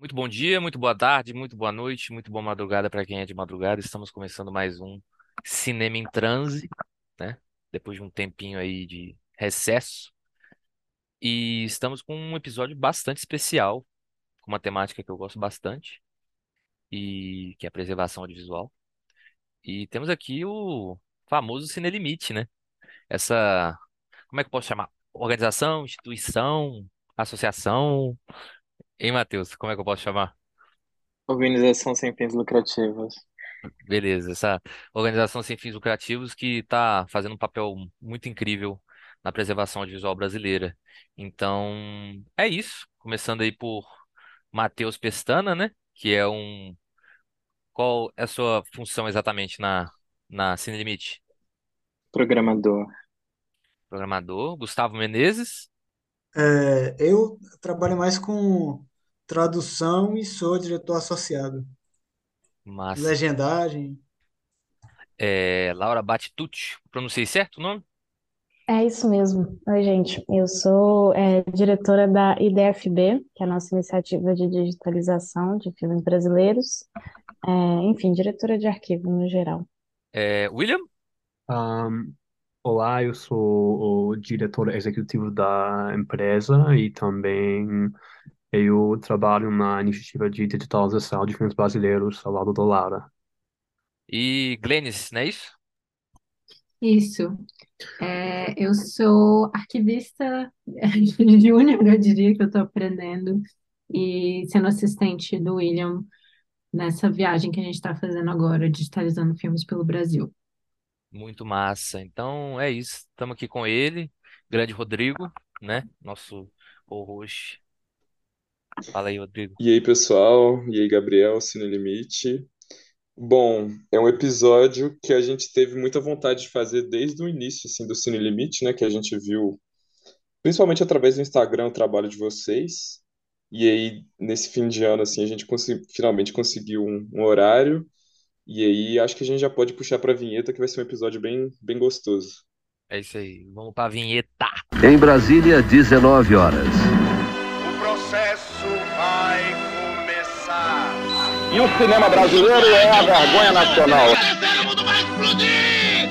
Muito bom dia, muito boa tarde, muito boa noite, muito boa madrugada para quem é de madrugada. Estamos começando mais um Cinema em Transe, né? Depois de um tempinho aí de recesso. E estamos com um episódio bastante especial, com uma temática que eu gosto bastante, e que é a preservação audiovisual. E temos aqui o famoso Cine Limite, né? Essa, como é que eu posso chamar? Organização, instituição, associação. Hein, Matheus? Como é que eu posso chamar? Organização sem fins lucrativos. Beleza, essa organização sem fins lucrativos que está fazendo um papel muito incrível na preservação audiovisual brasileira. Então, é isso. Começando aí por Matheus Pestana, né? Que é um. Qual é a sua função exatamente na, na Cine Limite? Programador. Programador. Gustavo Menezes. É, eu trabalho mais com tradução e sou diretor associado. Massa. Legendagem. É, Laura Batitucci. Pronunciei certo o nome? É isso mesmo. Oi, gente. Eu sou é, diretora da IDFB, que é a nossa iniciativa de digitalização de filmes brasileiros. É, enfim, diretora de arquivo no geral. É, William? Um, olá, eu sou o diretor executivo da empresa e também eu trabalho na iniciativa de digitalização de filmes brasileiros ao lado da Laura. E Glennis, não é isso? Isso. É, eu sou arquivista júnior, eu diria que eu estou aprendendo, e sendo assistente do William nessa viagem que a gente está fazendo agora, digitalizando filmes pelo Brasil. Muito massa. Então é isso. Estamos aqui com ele, grande Rodrigo, né? Nosso co-host. Fala aí, Rodrigo. E aí, pessoal? E aí, Gabriel, Cine Limite. Bom, é um episódio que a gente teve muita vontade de fazer desde o início, assim, do Cine Limite, né? Que a gente viu, principalmente através do Instagram, o trabalho de vocês. E aí, nesse fim de ano, assim, a gente consegui- finalmente conseguiu um, um horário. E aí, acho que a gente já pode puxar para a vinheta, que vai ser um episódio bem, bem gostoso. É isso aí. Vamos para a vinheta. Em Brasília, 19 horas. O processo vai começar. E o cinema brasileiro é a vergonha nacional.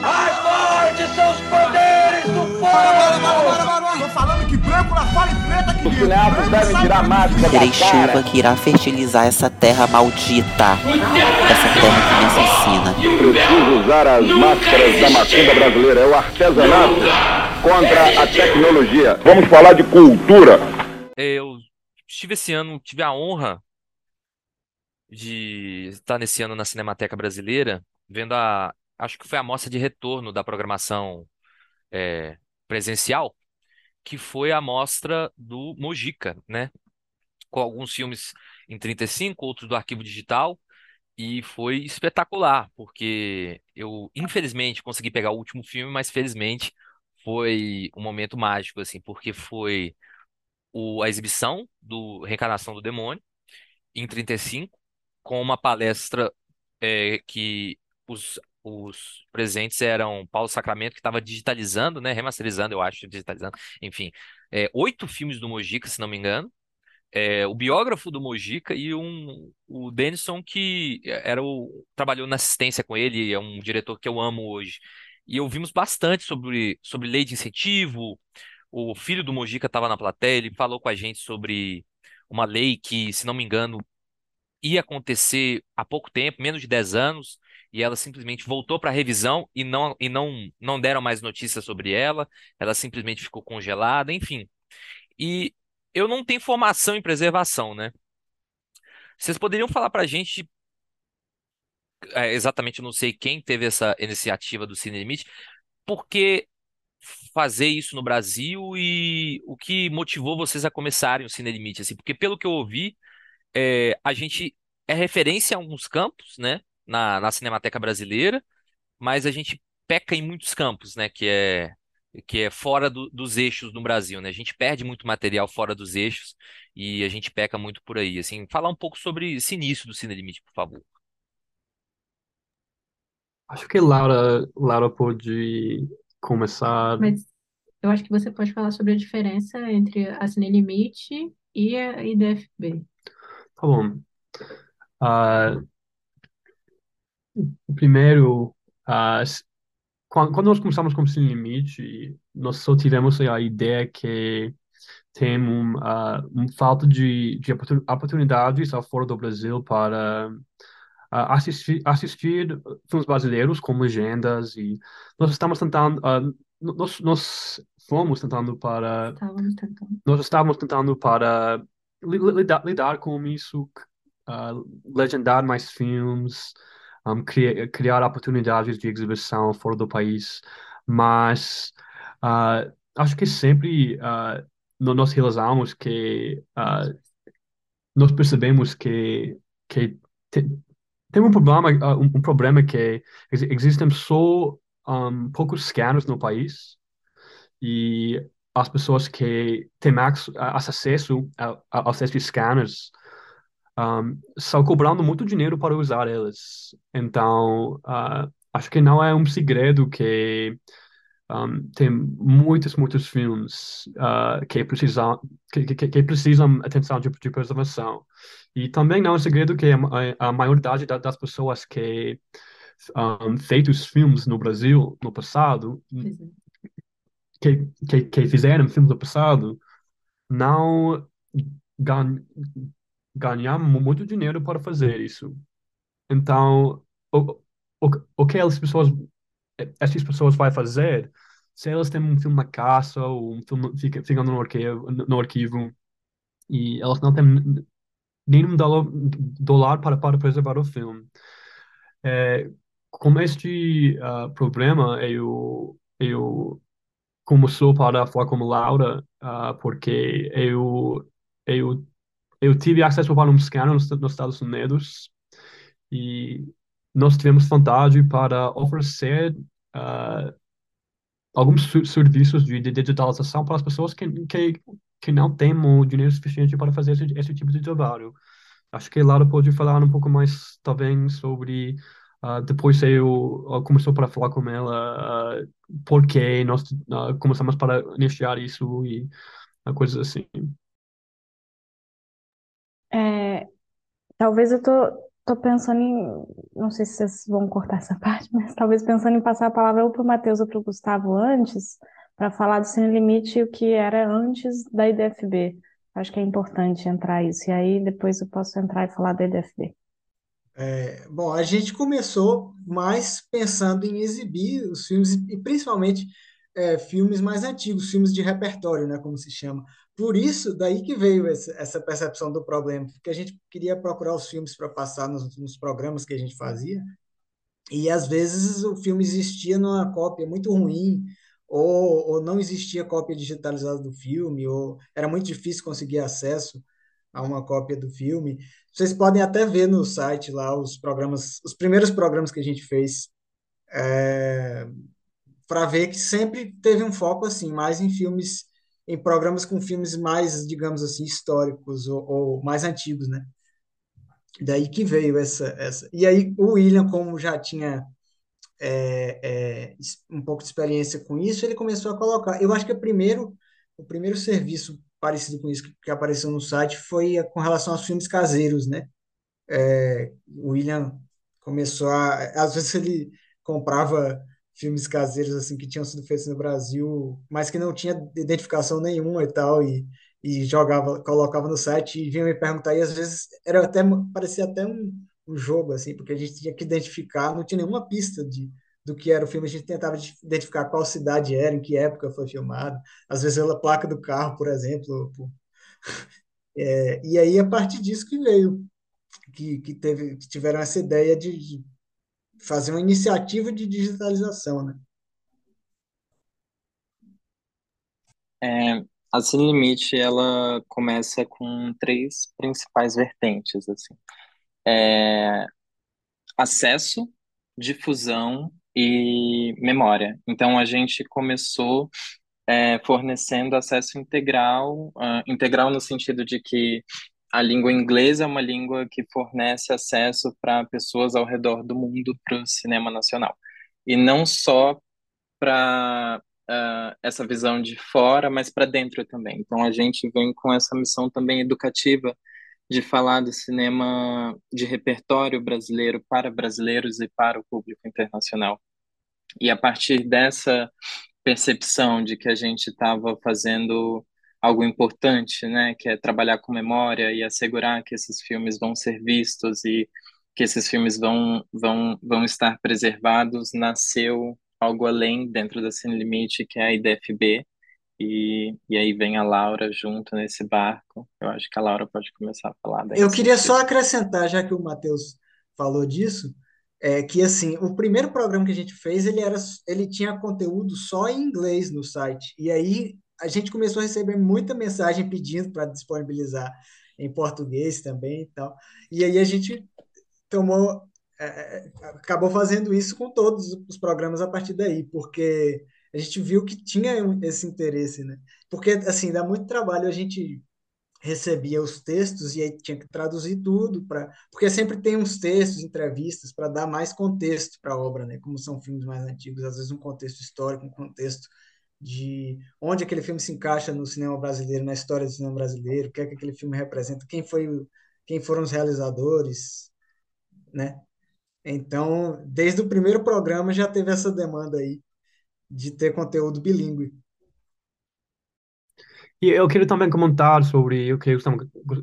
Mais fortes são os poderes do povo. Que branco lá fora e preta que Os cineastas devem tirar máscara Terei chuva que irá fertilizar essa terra maldita. Essa terra que me assassina. Preciso usar as máscaras da macumba brasileira. É o artesanato contra a tecnologia. Vamos falar de cultura. Eu estive esse ano, tive a honra de estar nesse ano na Cinemateca Brasileira, vendo a, acho que foi a mostra de retorno da programação é, presencial, que foi a mostra do Mojica, né? Com alguns filmes em 35, outros do arquivo digital, e foi espetacular, porque eu, infelizmente, consegui pegar o último filme, mas felizmente foi um momento mágico, assim, porque foi o, a exibição do Reencarnação do Demônio, em 35, com uma palestra é, que os, os presentes eram Paulo Sacramento, que estava digitalizando, né, remasterizando, eu acho, digitalizando, enfim, é, oito filmes do Mojica, se não me engano, é, o biógrafo do Mojica e um, o Denison, que era o, trabalhou na assistência com ele, é um diretor que eu amo hoje. E ouvimos bastante sobre, sobre lei de incentivo. O filho do Mojica estava na plateia, ele falou com a gente sobre uma lei que, se não me engano, ia acontecer há pouco tempo, menos de 10 anos, e ela simplesmente voltou para a revisão e não, e não, não deram mais notícias sobre ela, ela simplesmente ficou congelada, enfim. E eu não tenho formação em preservação, né? Vocês poderiam falar para a gente, é, exatamente, eu não sei quem teve essa iniciativa do Cine Limite, por que fazer isso no Brasil e o que motivou vocês a começarem o Cine Limite, assim? Porque pelo que eu ouvi, é, a gente é referência em alguns campos, né? Na, na Cinemateca Brasileira, mas a gente peca em muitos campos, né? Que é que é fora do- dos eixos no Brasil, né? A gente perde muito material fora dos eixos e a gente peca muito por aí, assim. Falar um pouco sobre esse início do Cine Limite, por favor. Acho que Laura, Laura pode começar. Mas eu acho que você pode falar sobre a diferença entre a Cine Limite e a IDFB. Tá bom. Ah, primeiro, ah, s- quando, nós começamos com Sem Limite, nós só tivemos a ideia que tem um, ah, um falta de, de oportun- oportunidades fora do Brasil para ah, assistir, assistir filmes brasileiros com legendas e nós estamos tentando, ah, nós, nós fomos tentando para Estávamos tentando. nós estávamos tentando para li- li- lidar, lidar com isso, ah, legendar mais filmes, um, cri- criar oportunidades de exibição fora do país, mas ah, acho que sempre no- nós realizamos que ah, nós percebemos que, que te- tem um problema, um, um problema que ex- existem só um, poucos scanners no país. E as pessoas que têm acesso a- esses scanners um, estão cobrando muito dinheiro para usar eles. Então, ah, acho que não é um segredo que um, tem muitos, muitos filmes ah, que precisam que, que, que precisam atenção de, de preservação. E também não é um segredo que a, a a maioridade da- das pessoas que um, feitos filmes no Brasil no passado que, que, que fizeram filmes do passado não gan, ganharam muito dinheiro para fazer isso. Então, o, o, o que essas pessoas, essas pessoas vão fazer, se elas têm um filme na caça ou um filme fica, fica no arquivo, no arquivo e elas não têm nenhum dólar, dólar para, para preservar o filme. É, com este ah, problema, eu, eu começou para falar com Laura, ah, porque eu, eu, eu tive acesso para um scanner nos, nos Estados Unidos e nós tivemos vontade para oferecer ah, alguns serviços de, de digitalização para as pessoas que, que, que não têm o dinheiro suficiente para fazer esse, esse tipo de trabalho. Acho que Laura pode falar um pouco mais também sobre. ah, depois eu ah, começou para falar com ela ah, por que nós ah, começamos para iniciar isso e ah, coisas assim. É, talvez eu tô, tô pensando em, não sei se vocês vão cortar essa parte, mas talvez pensando em passar a palavra ou para o Matheus ou para o Gustavo antes, para falar do Sem Limite e o que era antes da IDFB. Acho que é importante entrar isso. E aí depois eu posso entrar e falar da IDFB. É, bom, a gente começou mais pensando em exibir os filmes, e principalmente é, filmes mais antigos, filmes de repertório, né, como se chama. Por isso, daí que veio essa, essa percepção do problema, porque a gente queria procurar os filmes para passar nos, nos programas que a gente fazia, e às vezes o filme existia numa cópia muito ruim, ou, ou não existia cópia digitalizada do filme, ou era muito difícil conseguir acesso a uma cópia do filme. Vocês podem até ver no site lá os programas, os primeiros programas que a gente fez, para ver que sempre teve um foco assim, mais em filmes, em programas com filmes mais, digamos assim, históricos ou, ou mais antigos, né? Daí que veio essa, essa. E aí o William, como já tinha é, é, um pouco de experiência com isso, ele começou a colocar. Eu acho que o primeiro, o primeiro serviço parecido com isso que, que apareceu no site foi a- com relação aos filmes caseiros, né? É, o William começou a. Às vezes ele comprava filmes caseiros assim que tinham sido feitos no Brasil, mas que não tinha identificação nenhuma e tal, e, e jogava, colocava no site e vinha me perguntar, e às vezes era até, parecia até um, um jogo, assim, porque a gente tinha que identificar, não tinha nenhuma pista de, do que era o filme, a gente tentava de- identificar qual cidade era, em que época foi filmado, às vezes pela placa do carro, por exemplo. pô. É, e aí, a partir disso que veio que, que, teve, que tiveram essa ideia de, de fazer uma iniciativa de digitalização, né? É, a Sem Limite, ela começa com três principais vertentes, assim. É, acesso, difusão e memória. Então, a gente começou é, fornecendo acesso integral, ah, integral no sentido de que a língua inglesa é uma língua que fornece acesso para pessoas ao redor do mundo para o cinema nacional. E não só para uh, essa visão de fora, mas para dentro também. Então a gente vem com essa missão também educativa de falar do cinema de repertório brasileiro para brasileiros e para o público internacional. E a partir dessa percepção de que a gente estava fazendo algo importante, né, que é trabalhar com memória e assegurar que esses filmes vão ser vistos e que esses filmes vão vão vão estar preservados, nasceu algo além dentro da Cine Limite, que é a IDFB, e, e aí vem a Laura junto nesse barco. Eu acho que a Laura pode começar a falar daí. Eu queria só acrescentar, já que o Matheus falou disso, é que assim, o primeiro programa que a gente fez, ele era ele tinha conteúdo só em inglês no site. E aí a gente começou a receber muita mensagem pedindo para disponibilizar em português também e tal. E aí a gente tomou é, é, acabou fazendo isso com todos os programas a partir daí, porque a gente viu que tinha esse interesse, né? Porque, assim, dá muito trabalho a gente recebia os textos e aí tinha que traduzir tudo para porque sempre tem uns textos, entrevistas para dar mais contexto para a obra, né? Como são filmes mais antigos, às vezes um contexto histórico, um contexto de onde aquele filme se encaixa no cinema brasileiro, na história do cinema brasileiro, o que é que aquele filme representa, quem foi, quem foram os realizadores, né? Então, desde o primeiro programa já teve essa demanda aí de ter conteúdo bilíngue. E eu queria também comentar sobre o que Gustavo,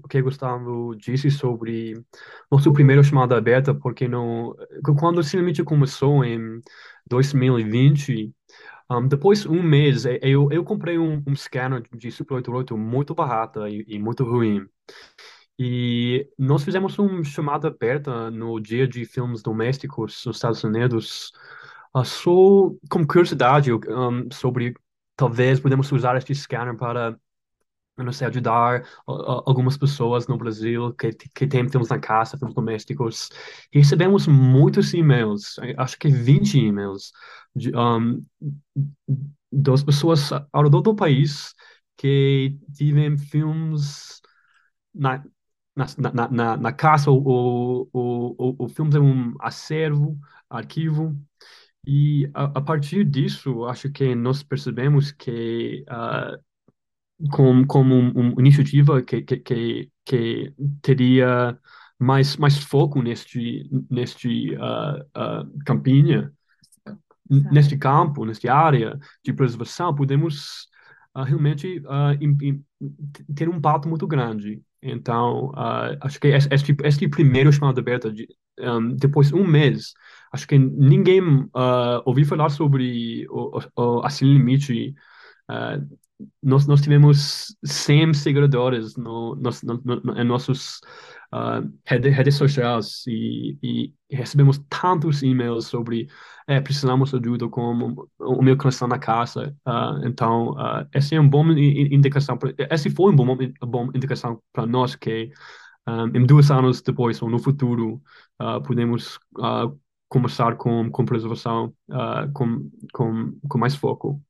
o que Gustavo disse sobre nosso primeiro chamada aberta, porque no, quando o Cinemite começou em 2020, um, depois de um mês, eu, eu comprei um, um scanner de Super 88 muito barato e, e muito ruim. E nós fizemos uma chamada aberta no dia de filmes domésticos nos Estados Unidos, uh, só com curiosidade um, sobre talvez podemos usar este scanner para não sei, ajudar algumas pessoas no Brasil que, que têm filmes na casa, filmes domésticos. Recebemos muitos e-mails, acho que 20 e-mails, de, um, das pessoas ao redor do país que tiveram filmes na, na, na, na, na casa, o, o, o, o filme é um acervo, arquivo, e a, a, partir disso, acho que nós percebemos que, uh, como, como um, uma iniciativa que, que, que, que, teria mais, mais foco neste, neste uh, uh, campanha, neste campo, nesta área de preservação, podemos uh, realmente ter um impacto muito grande. Então, uh, acho que este, este primeiro chamado aberto, de, um, depois de um mês, acho que ninguém uh, ouviu falar sobre o, o, a Cine Limite. Uh, nós, nós tivemos 100 seguidores no, no, no, em nossos uh, redes, redes sociais e, e, recebemos tantos e-mails sobre é, precisamos de ajuda com o meu coração na casa. Uh, então, uh, essa é uma boa indicação, essa foi uma boa, boa indicação para nós que um, em dois anos depois ou no futuro podemos começar com, com preservação com, com, com mais foco.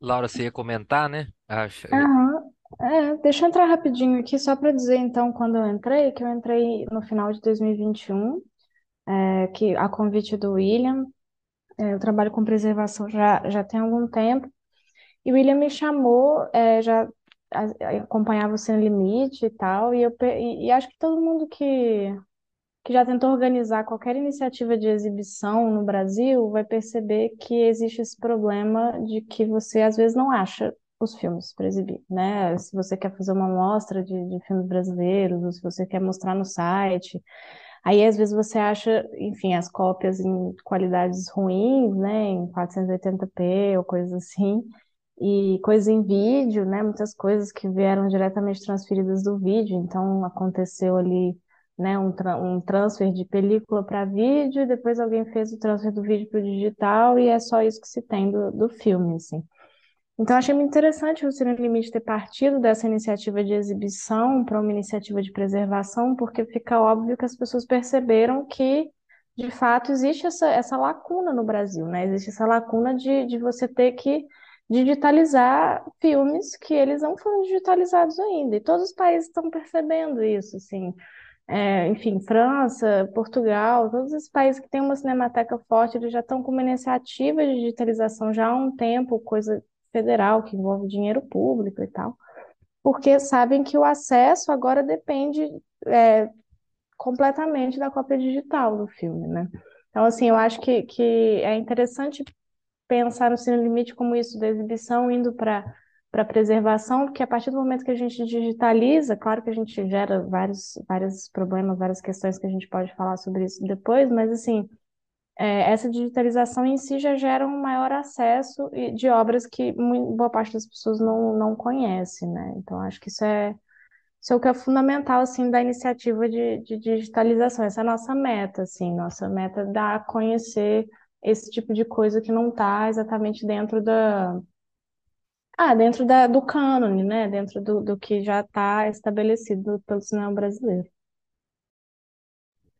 Laura, você ia comentar, né? Acho. Aham. É, deixa eu entrar rapidinho aqui, só para dizer então, quando eu entrei, que eu entrei no final de 2021, é, que a convite do William, é, eu trabalho com preservação já, já tem algum tempo, e o William me chamou, é, já acompanhava o Sem Limite e tal, e, eu, e, e acho que todo mundo que, que já tentou organizar qualquer iniciativa de exibição no Brasil vai perceber que existe esse problema de que você às vezes não acha os filmes para exibir, né? Se você quer fazer uma mostra de, de filmes brasileiros, ou se você quer mostrar no site, aí às vezes você acha, enfim, as cópias em qualidades ruins, né? Em 480p ou coisas assim, e coisas em vídeo, né? Muitas coisas que vieram diretamente transferidas do vídeo, então aconteceu ali né, um, tra um transfer de película para vídeo, depois alguém fez o transfer do vídeo para o digital e é só isso que se tem do, do filme, assim. Então, achei muito interessante o Cine Limite ter partido dessa iniciativa de exibição para uma iniciativa de preservação, porque fica óbvio que as pessoas perceberam que, de fato, existe essa, essa lacuna no Brasil, né? Existe essa lacuna de, de você ter que digitalizar filmes que eles não foram digitalizados ainda. E todos os países estão percebendo isso, assim. É, enfim, França, Portugal, todos esses países que têm uma cinemateca forte, eles já estão com uma iniciativa de digitalização já há um tempo, coisa federal, que envolve dinheiro público e tal, porque sabem que o acesso agora depende é, completamente da cópia digital do filme, né? Então, assim, eu acho que, que é interessante pensar no Cine Limite como isso da exibição indo para para preservação, porque a partir do momento que a gente digitaliza, claro que a gente gera vários, vários problemas, várias questões que a gente pode falar sobre isso depois, mas assim, é, essa digitalização em si já gera um maior acesso de obras que boa parte das pessoas não, não conhece, né? Então acho que isso é isso é o que é fundamental assim da iniciativa de, de digitalização. Essa é a nossa meta, assim, nossa meta é dar a conhecer esse tipo de coisa que não está exatamente dentro da, ah, dentro da, do cânone, né? Dentro do, do que já está estabelecido pelo cinema brasileiro.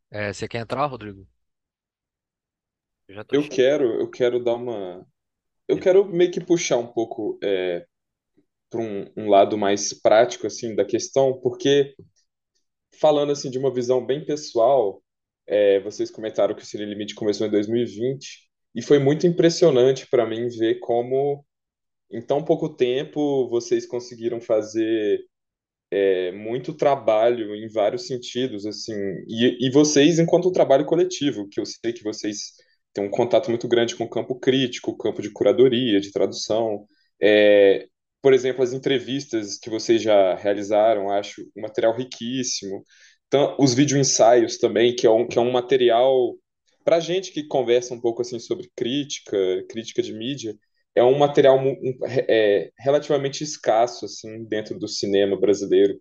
É, você quer entrar, Rodrigo? Eu já tô Eu cheio. quero, eu quero dar uma. Eu quero meio que puxar um pouco é, para um, um lado mais prático assim da questão, porque falando assim de uma visão bem pessoal, é, vocês comentaram que o Cine Limite começou em 2020 e foi muito impressionante para mim ver como em tão pouco tempo vocês conseguiram fazer é, muito trabalho em vários sentidos, assim, e, e vocês enquanto trabalho coletivo, que eu sei que vocês têm um contato muito grande com o campo crítico, o campo de curadoria, de tradução, é, por exemplo, as entrevistas que vocês já realizaram, acho um material riquíssimo. Então, os vídeo ensaios também, que é um, que é um material para gente que conversa um pouco assim sobre crítica, crítica de mídia, é um material é, relativamente escasso assim dentro do cinema brasileiro,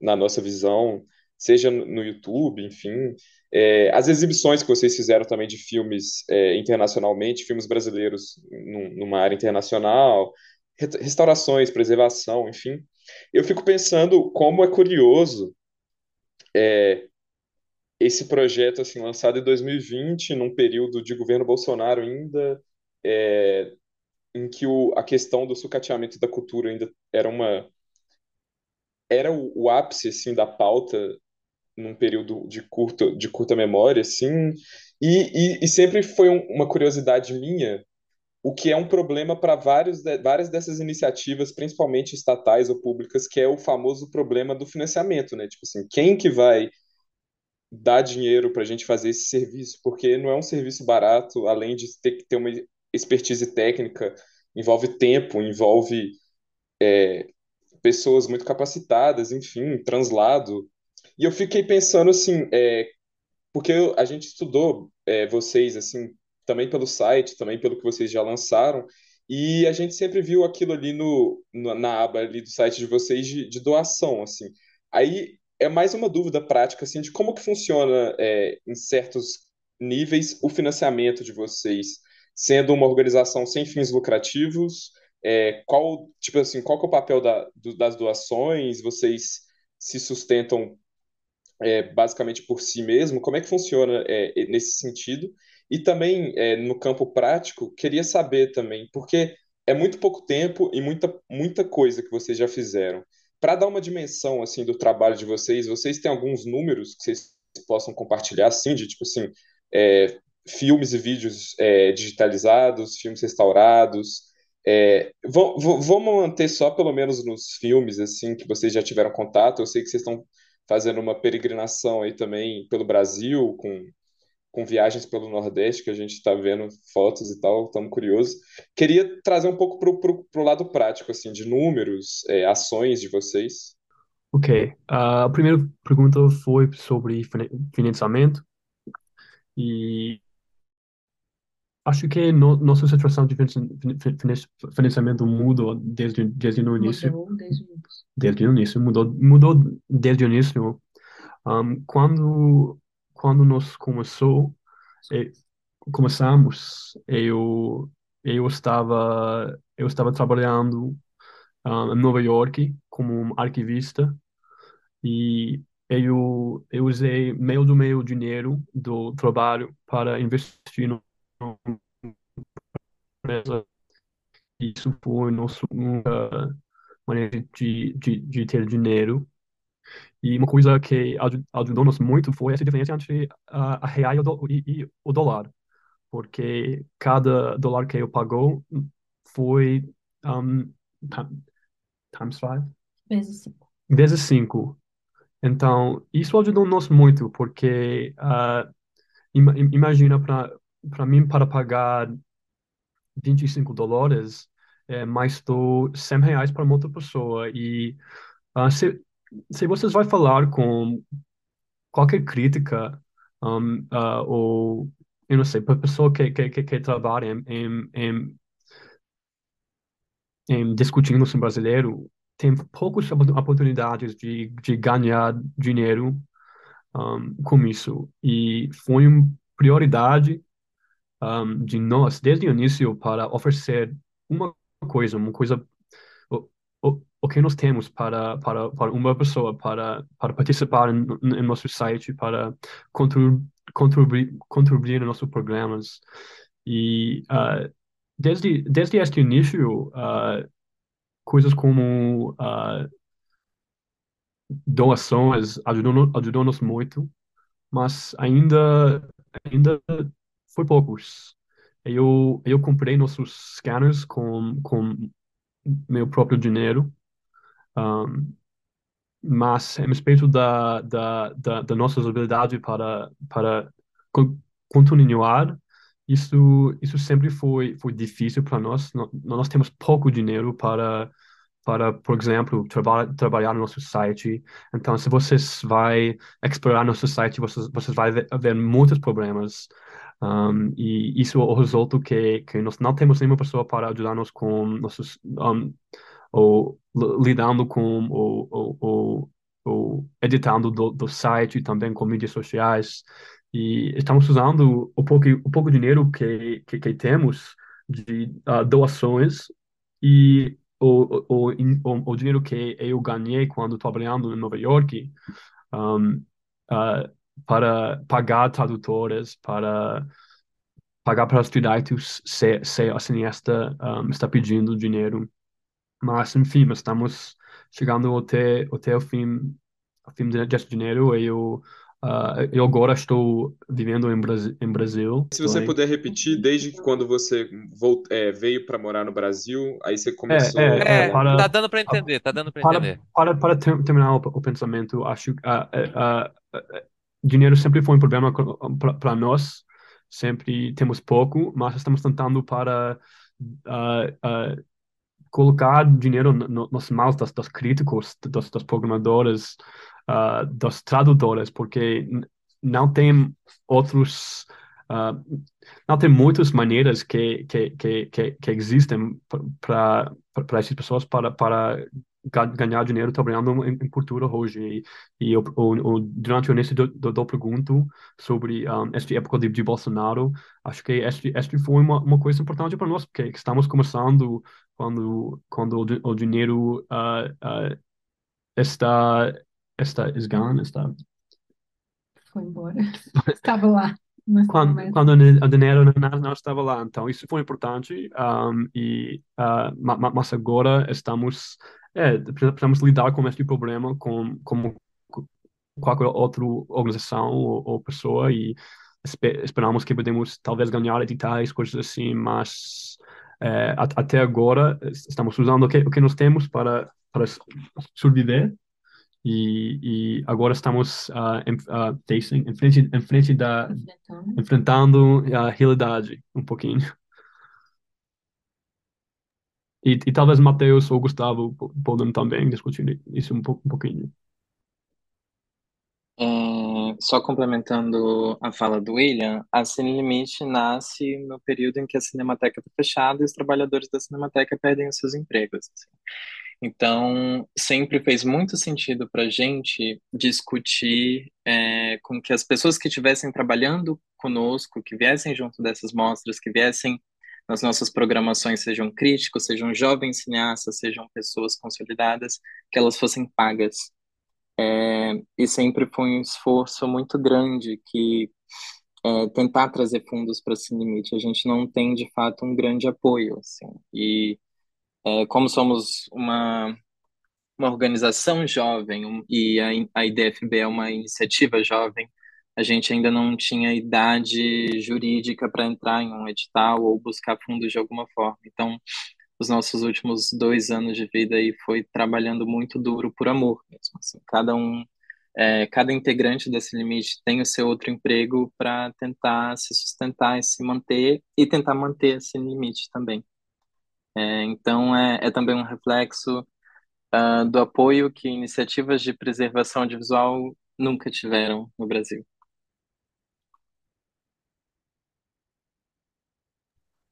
na nossa visão, seja no YouTube, enfim. É, as exibições que vocês fizeram também de filmes é, internacionalmente, filmes brasileiros num- numa área internacional, re- restaurações, preservação, enfim. Eu fico pensando como é curioso esse projeto assim lançado em 2020, num período de governo Bolsonaro ainda, é, em que o, a questão do sucateamento da cultura ainda era uma era o, o ápice assim da pauta num período de curta de curta memória assim. E, e, e sempre foi um- uma curiosidade minha o que é um problema para vários de- várias dessas iniciativas principalmente estatais ou públicas que é o famoso problema do financiamento né? Tipo assim quem que vai dar dinheiro para a gente fazer esse serviço? Porque não é um serviço barato além de ter que ter uma expertise técnica envolve tempo envolve pessoas muito capacitadas, enfim, translado. E eu fiquei pensando assim, é, porque a gente estudou é, vocês assim também pelo site, também pelo que vocês já lançaram, e a gente sempre viu aquilo ali no, no- na aba ali do site de vocês de, de doação, assim. Aí é mais uma dúvida prática assim de como que funciona é, em certos níveis o financiamento de vocês, sendo uma organização sem fins lucrativos, é, qual tipo assim, qual é o papel da, do- das doações? Vocês se sustentam é, basicamente por si mesmo? Como é que funciona é, nesse sentido? E também é, no campo prático, queria saber também, porque é muito pouco tempo e muita, muita coisa que vocês já fizeram. Para dar uma dimensão assim do trabalho de vocês, vocês têm alguns números que vocês possam compartilhar, assim, de tipo assim, é, filmes e vídeos é, digitalizados, filmes restaurados. É, vamos manter só pelo menos nos filmes assim que vocês já tiveram contato. Eu sei que vocês estão fazendo uma peregrinação aí também pelo Brasil, com, com viagens pelo Nordeste, que a gente está vendo fotos e tal, estamos curiosos. Queria trazer um pouco pro, pro lado prático, assim, de números, é, ações de vocês. Ok. Ah, a primeira pergunta foi sobre fina- financiamento e acho que no, nossa situação de finan- fin- fin- financiamento mudou desde, desde o início. Mudou desde o início. Desde o início, mudou, mudou desde o início. Um, quando, quando nós começou, eh, começamos, eu, eu estava, eu estava trabalhando ah, em Nova York como um arquivista e eu, eu usei meio do meu dinheiro do trabalho para investir numa empresa isso foi nossa maneira de, de, de ter dinheiro. E uma coisa que ajudou-nos muito foi essa diferença entre a, a real e o, do, e, e o dólar, porque cada dólar que eu pagou foi um, times five? Vezes cinco. Vezes cinco. Então, isso ajudou-nos muito, porque uh, imagina para mim, para pagar 25 dólares, é, mais estou 100 reais para outra pessoa. E uh, se, se vocês vai falar com qualquer crítica, um, uh, ou, eu não sei, para pessoa que, que, que, que trabalha em, em, em, em discutindo sobre brasileiro, tem poucas oportunidades de, de ganhar dinheiro um, com isso. E foi uma prioridade um, de nós, desde o início, para oferecer uma coisa, uma coisa, o, o, o que nós temos para, para, para uma pessoa, para, para participar em, em nosso site, para contribuir, contribuir, contribuir nos nossos programas. E uh, desde, desde este início, uh, coisas como uh, doações ajudou, ajudou-nos muito, mas ainda, ainda foi poucos. Eu, eu comprei nossos scanners com, com meu próprio dinheiro, um, mas a respeito da, da, da, da nossa habilidade para, para continuar, isso, isso sempre foi, foi difícil para nós. Nós temos pouco dinheiro para para, por exemplo, traba trabalhar no nosso site. Então, se vocês vai explorar nosso site, vocês, vocês vai ver, ver muitos problemas. Um, e isso é o resultado que, que nós não temos nenhuma pessoa para ajudar-nos com nossos, um, ou lidando com ou, editando do, do site, também com mídias sociais. E estamos usando o pouco, o pouco dinheiro que, que, que temos de uh, doações e o, o, o, o dinheiro que eu ganhei quando trabalhando em Nova York um, uh, para pagar tradutores, para pagar para estudantes se, se a cineasta um, está pedindo dinheiro. Mas, enfim, estamos chegando até, até o fim, o fim desse dinheiro. Eu Uh, eu agora estou vivendo em, Brasil. Em Brasil Se você puder repetir, desde que quando você volt, é, veio para morar no Brasil, aí você começou. É, é, é para, tá dando para entender, tá dando para entender. Para, para, ter, terminar o, o, pensamento, acho que uh, uh, dinheiro sempre foi um problema para nós. Sempre temos pouco, mas estamos tentando para colocar dinheiro no, nos mãos das, das críticos, dos, dos programadores, uh, dos tradutores, porque não tem outros, uh, não tem muitas maneiras que, que, que, que, que existem para para essas pessoas para, para ganhar dinheiro trabalhando em, em cultura hoje. E, e eu, eu, durante o início do, do, do pergunto sobre um, esta época de, de Bolsonaro, acho que este, este foi uma, uma coisa importante para nós, porque estamos começando quando, quando o, o dinheiro uh, uh, está Está is gone, está. Foi embora. Estava lá. Quando, quando o dinheiro não, não estava lá. Então, isso foi importante. Um, e, uh, mas agora estamos. É, precisamos lidar com este problema com, como qualquer outra organização ou, ou pessoa e esperamos que podemos talvez ganhar editais, coisas assim, mas é, até agora estamos usando o que, o que nós temos para, para sobreviver e, e agora estamos uh, em, uh, em, frente, em frente da enfrentando a realidade um pouquinho. E, e talvez Matheus ou Gustavo podem também discutir isso um, um pouquinho. É, só complementando a fala do William, a Cine Limite nasce no período em que a Cinemateca está fechada e os trabalhadores da Cinemateca perdem os seus empregos. Assim. Então, sempre fez muito sentido para a gente discutir é, com que as pessoas que estivessem trabalhando conosco, que viessem junto dessas mostras, que viessem nas nossas programações, sejam críticos, sejam jovens cineastas, sejam pessoas consolidadas, que elas fossem pagas. É, e sempre foi um esforço muito grande que é, tentar trazer fundos para esse limite. A gente não tem, de fato, um grande apoio, assim, e é, como somos uma, uma organização jovem um, e a, a IDFB é uma iniciativa jovem, a gente ainda não tinha idade jurídica para entrar em um edital ou buscar fundos de alguma forma. Então, os nossos últimos dois anos de vida aí foi trabalhando muito duro por amor mesmo. Assim, cada um, é, cada integrante desse limite tem o seu outro emprego para tentar se sustentar e se manter e tentar manter esse limite também. É, então é, é, também um reflexo uh, do apoio que iniciativas de preservação audiovisual nunca tiveram no Brasil.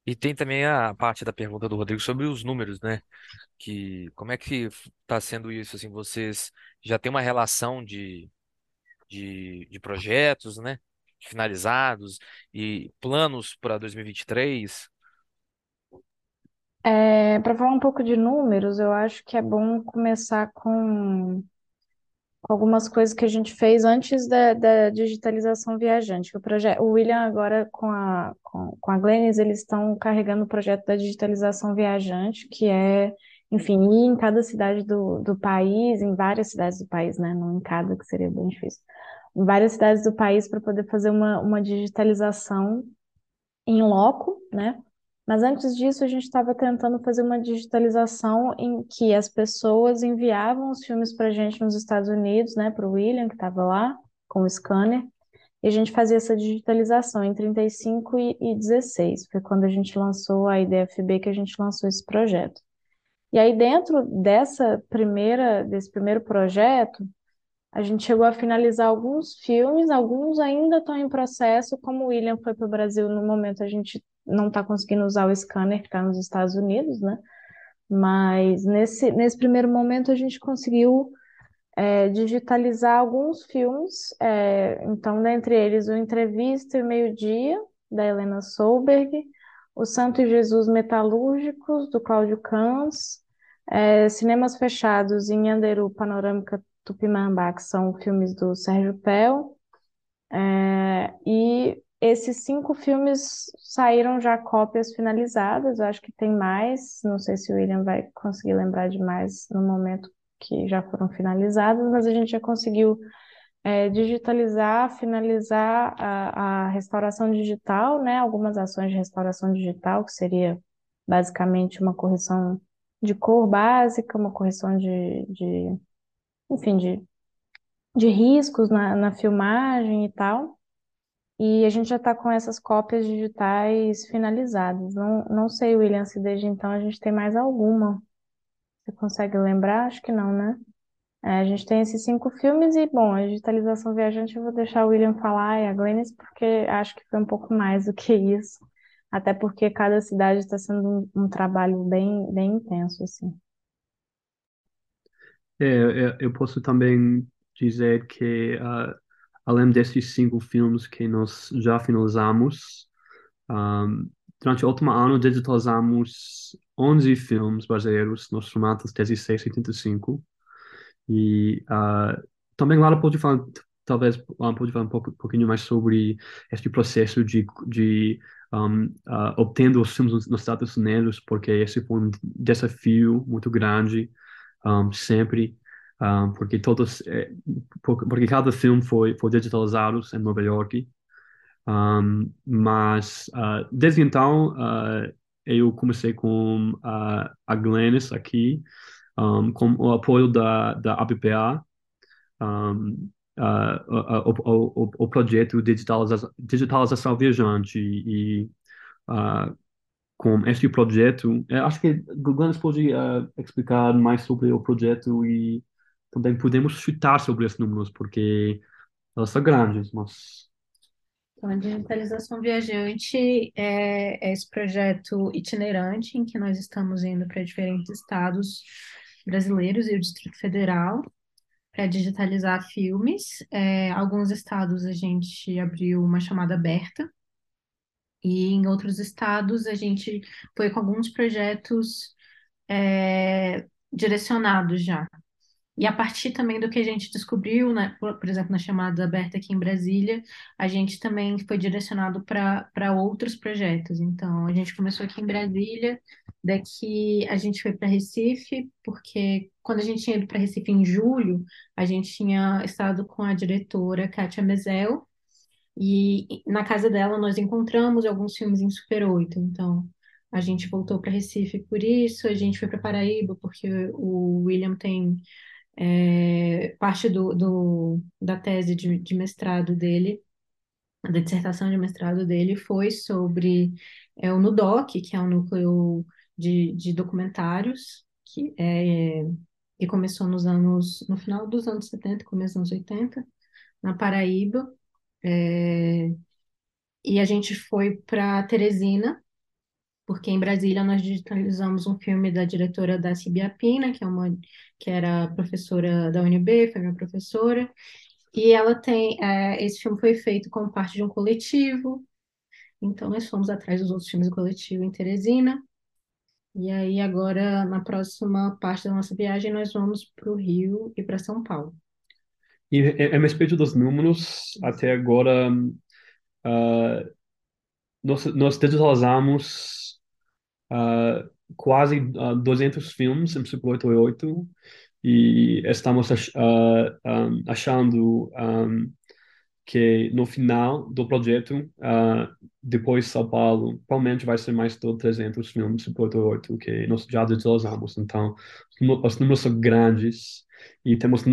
E tem também a parte da pergunta do Rodrigo sobre os números, né? Que como é que está sendo isso? Assim, vocês já têm uma relação de, de, de projetos, né? Finalizados e planos para 2023? É, para falar um pouco de números, eu acho que é bom começar com algumas coisas que a gente fez antes da, da digitalização viajante. O projeto, o William agora com a com, com a Glenis, eles estão carregando o projeto da digitalização viajante, que é, enfim, ir em cada cidade do, do país, em várias cidades do país, né? Não em cada, que seria bem difícil. Em várias cidades do país para poder fazer uma, uma digitalização em loco, né? Mas antes disso, a gente estava tentando fazer uma digitalização em que as pessoas enviavam os filmes para a gente nos Estados Unidos, né, para o William, que estava lá, com o scanner, e a gente fazia essa digitalização em 35 e, e 16. Foi quando a gente lançou a IDFB que a gente lançou esse projeto. E aí, dentro dessa primeira, desse primeiro projeto, a gente chegou a finalizar alguns filmes, alguns ainda estão em processo, como o William foi para o Brasil no momento, a gente não está conseguindo usar o scanner que está nos Estados Unidos, né? Mas nesse, nesse primeiro momento a gente conseguiu é, digitalizar alguns filmes, é, então, dentre eles, o Entrevista e Meio-Dia, da Helena Solberg, O Santo e Jesus Metalúrgicos, do Cláudio Cans, é, Cinemas Fechados em Anderu, Panorâmica Tupimambá, que são filmes do Sérgio Pel, é, e esses cinco filmes saíram já cópias finalizadas, eu acho que tem mais, não sei se o William vai conseguir lembrar de mais no momento que já foram finalizadas, mas a gente já conseguiu é, digitalizar, finalizar a, a restauração digital, né? Algumas ações de restauração digital, que seria basicamente uma correção de cor básica, uma correção de, de enfim, de, de riscos na, na filmagem e tal. E a gente já está com essas cópias digitais finalizadas. Não, não sei, William, se desde então a gente tem mais alguma. Você consegue lembrar? Acho que não, né? É, a gente tem esses cinco filmes e, bom, a digitalização viajante eu vou deixar o William falar e a Glennis, porque acho que foi um pouco mais do que isso. Até porque cada cidade está sendo um, um, trabalho bem, bem intenso, assim. É, eu, eu posso também dizer que uh, além desses cinco filmes que nós já finalizamos, um, durante o último ano digitalizamos 11 filmes brasileiros nos formatos 16 e 35. E uh, também Lara pode falar, talvez pode falar um pouco, pouquinho mais sobre este processo de, de um, uh, obtendo os filmes nos Estados Unidos, porque esse foi um desafio muito grande, um, sempre um, porque todos, é, porque cada filme foi, foi digitalizado em Nova York. Um, mas uh, desde então uh, eu comecei com uh, a Glennis aqui, um, com o apoio da, da ABPA, um, o, o, o, projeto Digitalização, Digitalização Viajante e com este projeto, acho que Glennis pode explicar mais sobre o projeto e também podemos chutar sobre esses números, porque elas são grandes, mas... Então, a digitalização viajante é, é esse projeto itinerante em que nós estamos indo para diferentes estados brasileiros e o Distrito Federal para digitalizar filmes. É, alguns estados a gente abriu uma chamada aberta e em outros estados a gente foi com alguns projetos é, direcionados já. E a partir também do que a gente descobriu, né, por, por exemplo, na chamada aberta aqui em Brasília, a gente também foi direcionado para outros projetos. Então, a gente começou aqui em Brasília, daqui a gente foi para Recife, porque quando a gente tinha ido para Recife em julho, a gente tinha estado com a diretora Kátia Mezel, e na casa dela nós encontramos alguns filmes em Super 8. Então, a gente voltou para Recife por isso, a gente foi para Paraíba, porque o William tem é, parte do, do, da tese de, de mestrado dele, da dissertação de mestrado dele, foi sobre é, o NUDOC, que é um núcleo de, de documentários, que, é, que começou nos anos, no final dos anos 70, começo dos anos 80, na Paraíba. É, e a gente foi para Teresina, porque em Brasília nós digitalizamos um filme da diretora da Cibiapina, que é uma que era professora da UNB, foi minha professora, e ela tem é, esse filme foi feito como parte de um coletivo, então nós fomos atrás dos outros filmes do coletivo em Teresina, e aí agora na próxima parte da nossa viagem nós vamos para o Rio e para São Paulo. E a respeito dos números, até agora uh, nós, nós digitalizamos uh, quase uh, 200 filmes em Super 88 e estamos ach, uh, um, achando um, que no final do projeto, uh, depois São Paulo, provavelmente vai ser mais de 300 filmes Super 88 que nós já digitalizamos. Então, os números são grandes e temos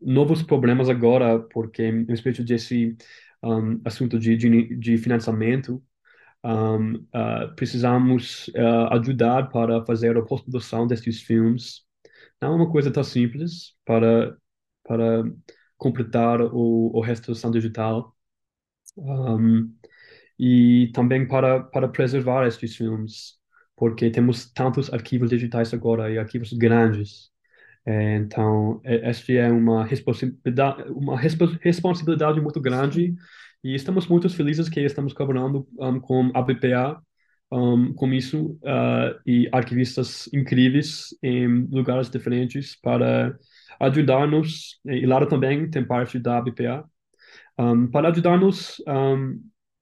novos problemas agora, porque a respeito desse um, assunto de, de, de financiamento, um, uh, precisamos uh, ajudar para fazer a pós-produção destes filmes. Não é uma coisa tão simples para, para completar o, o restauração digital. Um, e também para, para preservar estes filmes, porque temos tantos arquivos digitais agora e arquivos grandes. É, então, esta é uma responsabilidade, uma responsabilidade muito grande e estamos muito felizes que estamos colaborando um, com a BPA um, com isso uh, e arquivistas incríveis em lugares diferentes para ajudar-nos. E Lara também tem parte da BPA um, para ajudar-nos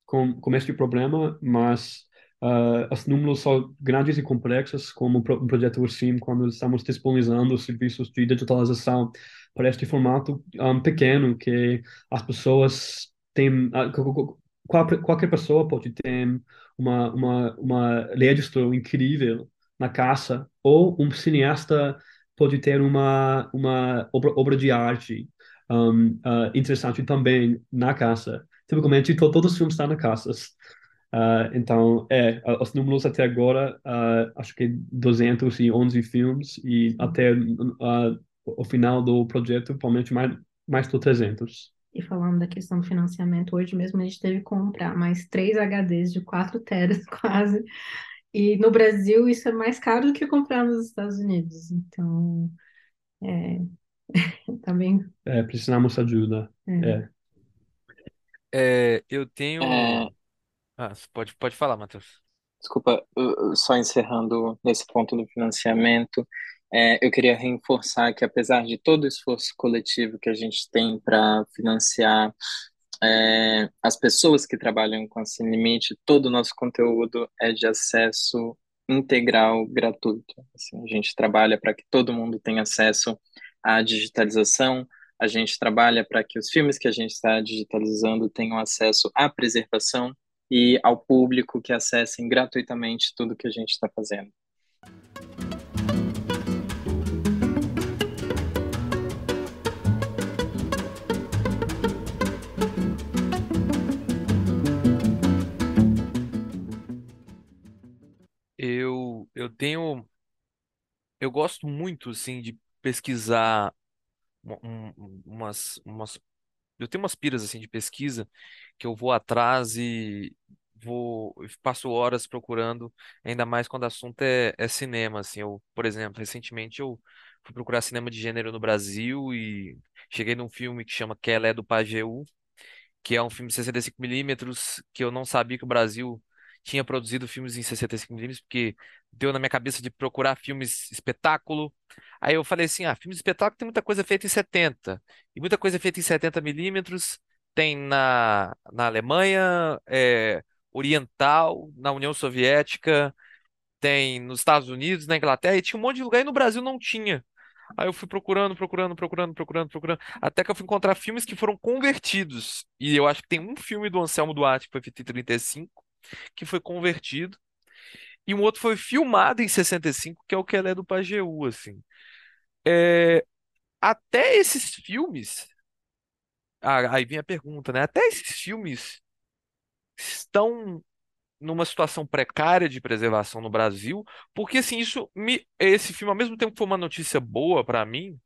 com, com este problema, mas uh, os números são grandes e complexos, como o projeto Ursim, quando estamos disponibilizando os serviços de digitalização para este formato pequeno que as pessoas tem qualquer pessoa pode ter uma uma uma registro incrível na casa ou um cineasta pode ter uma uma obra, obra de arte um, uh, interessante também na casa tipicamente to, todos os filmes estão na casa uh, então é os números até agora uh, acho que 211 filmes e até o final do projeto provavelmente mais mais de 300 e falando da questão do financiamento, hoje mesmo a gente teve que comprar mais três HDs de 4 teras quase. E no Brasil isso é mais caro do que comprar nos Estados Unidos. Então, é, também. É, precisamos ajuda. É. É, é eu tenho. É, Ah, pode, pode falar, Matheus. desculpa, só encerrando nesse ponto do financiamento, é, eu queria reforçar que, apesar de todo o esforço coletivo que a gente tem para financiar é, as pessoas que trabalham com a Sem Limite, todo o nosso conteúdo é de acesso integral, gratuito. Assim, a gente trabalha para que todo mundo tenha acesso à digitalização, a gente trabalha para que os filmes que a gente está digitalizando tenham acesso à preservação e ao público que acessem gratuitamente tudo que a gente está fazendo. Eu, eu tenho. Eu gosto muito, assim, de pesquisar um- um- umas, umas. Eu tenho umas piras, assim, de pesquisa que eu vou atrás e vou. Passo horas procurando, ainda mais quando o assunto é, é cinema, assim. Eu, por exemplo, recentemente eu fui procurar cinema de gênero no Brasil e cheguei num filme que chama Kelé do Pajeú, que é um filme de 65 milímetros que eu não sabia que o Brasil tinha produzido filmes em 65mm, porque deu na minha cabeça de procurar filmes espetáculo. Aí eu falei assim, ah, filmes espetáculo tem muita coisa feita em 70, e muita coisa feita em 70mm tem na, na Alemanha é, Oriental, na União Soviética, tem nos Estados Unidos, na Inglaterra, e tinha um monte de lugar, e no Brasil não tinha. Aí eu fui procurando, procurando, procurando, procurando, procurando, até que eu fui encontrar filmes que foram convertidos. E eu acho que tem um filme do Anselmo Duarte, que foi feito em 35, que foi convertido. E um outro foi filmado em 65, que é o que ela é do Pajeú, assim. É, até esses filmes. Ah, aí vem a pergunta, né? Até esses filmes estão numa situação precária de preservação no Brasil, porque assim, isso me, esse filme, ao mesmo tempo que foi uma notícia boa para mim,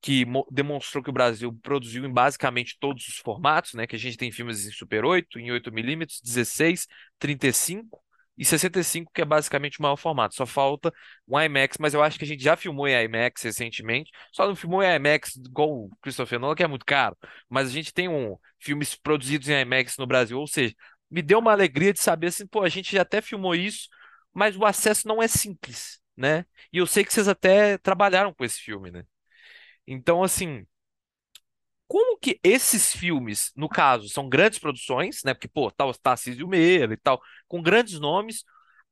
que demonstrou que o Brasil produziu em basicamente todos os formatos, né? Que a gente tem filmes em Super 8, em 8mm, 16, 35 e 65, que é basicamente o maior formato. Só falta um IMAX, mas eu acho que a gente já filmou em IMAX recentemente. Só não filmou em IMAX igual o Christopher Nolan, que é muito caro. Mas a gente tem um filmes produzidos em IMAX no Brasil, ou seja, me deu uma alegria de saber assim, pô, a gente já até filmou isso, mas o acesso não é simples, né? E eu sei que vocês até trabalharam com esse filme, né? Então, assim, como que esses filmes, no caso, são grandes produções, né? Porque, pô, tá o Tarcísio Meira e tal, com grandes nomes,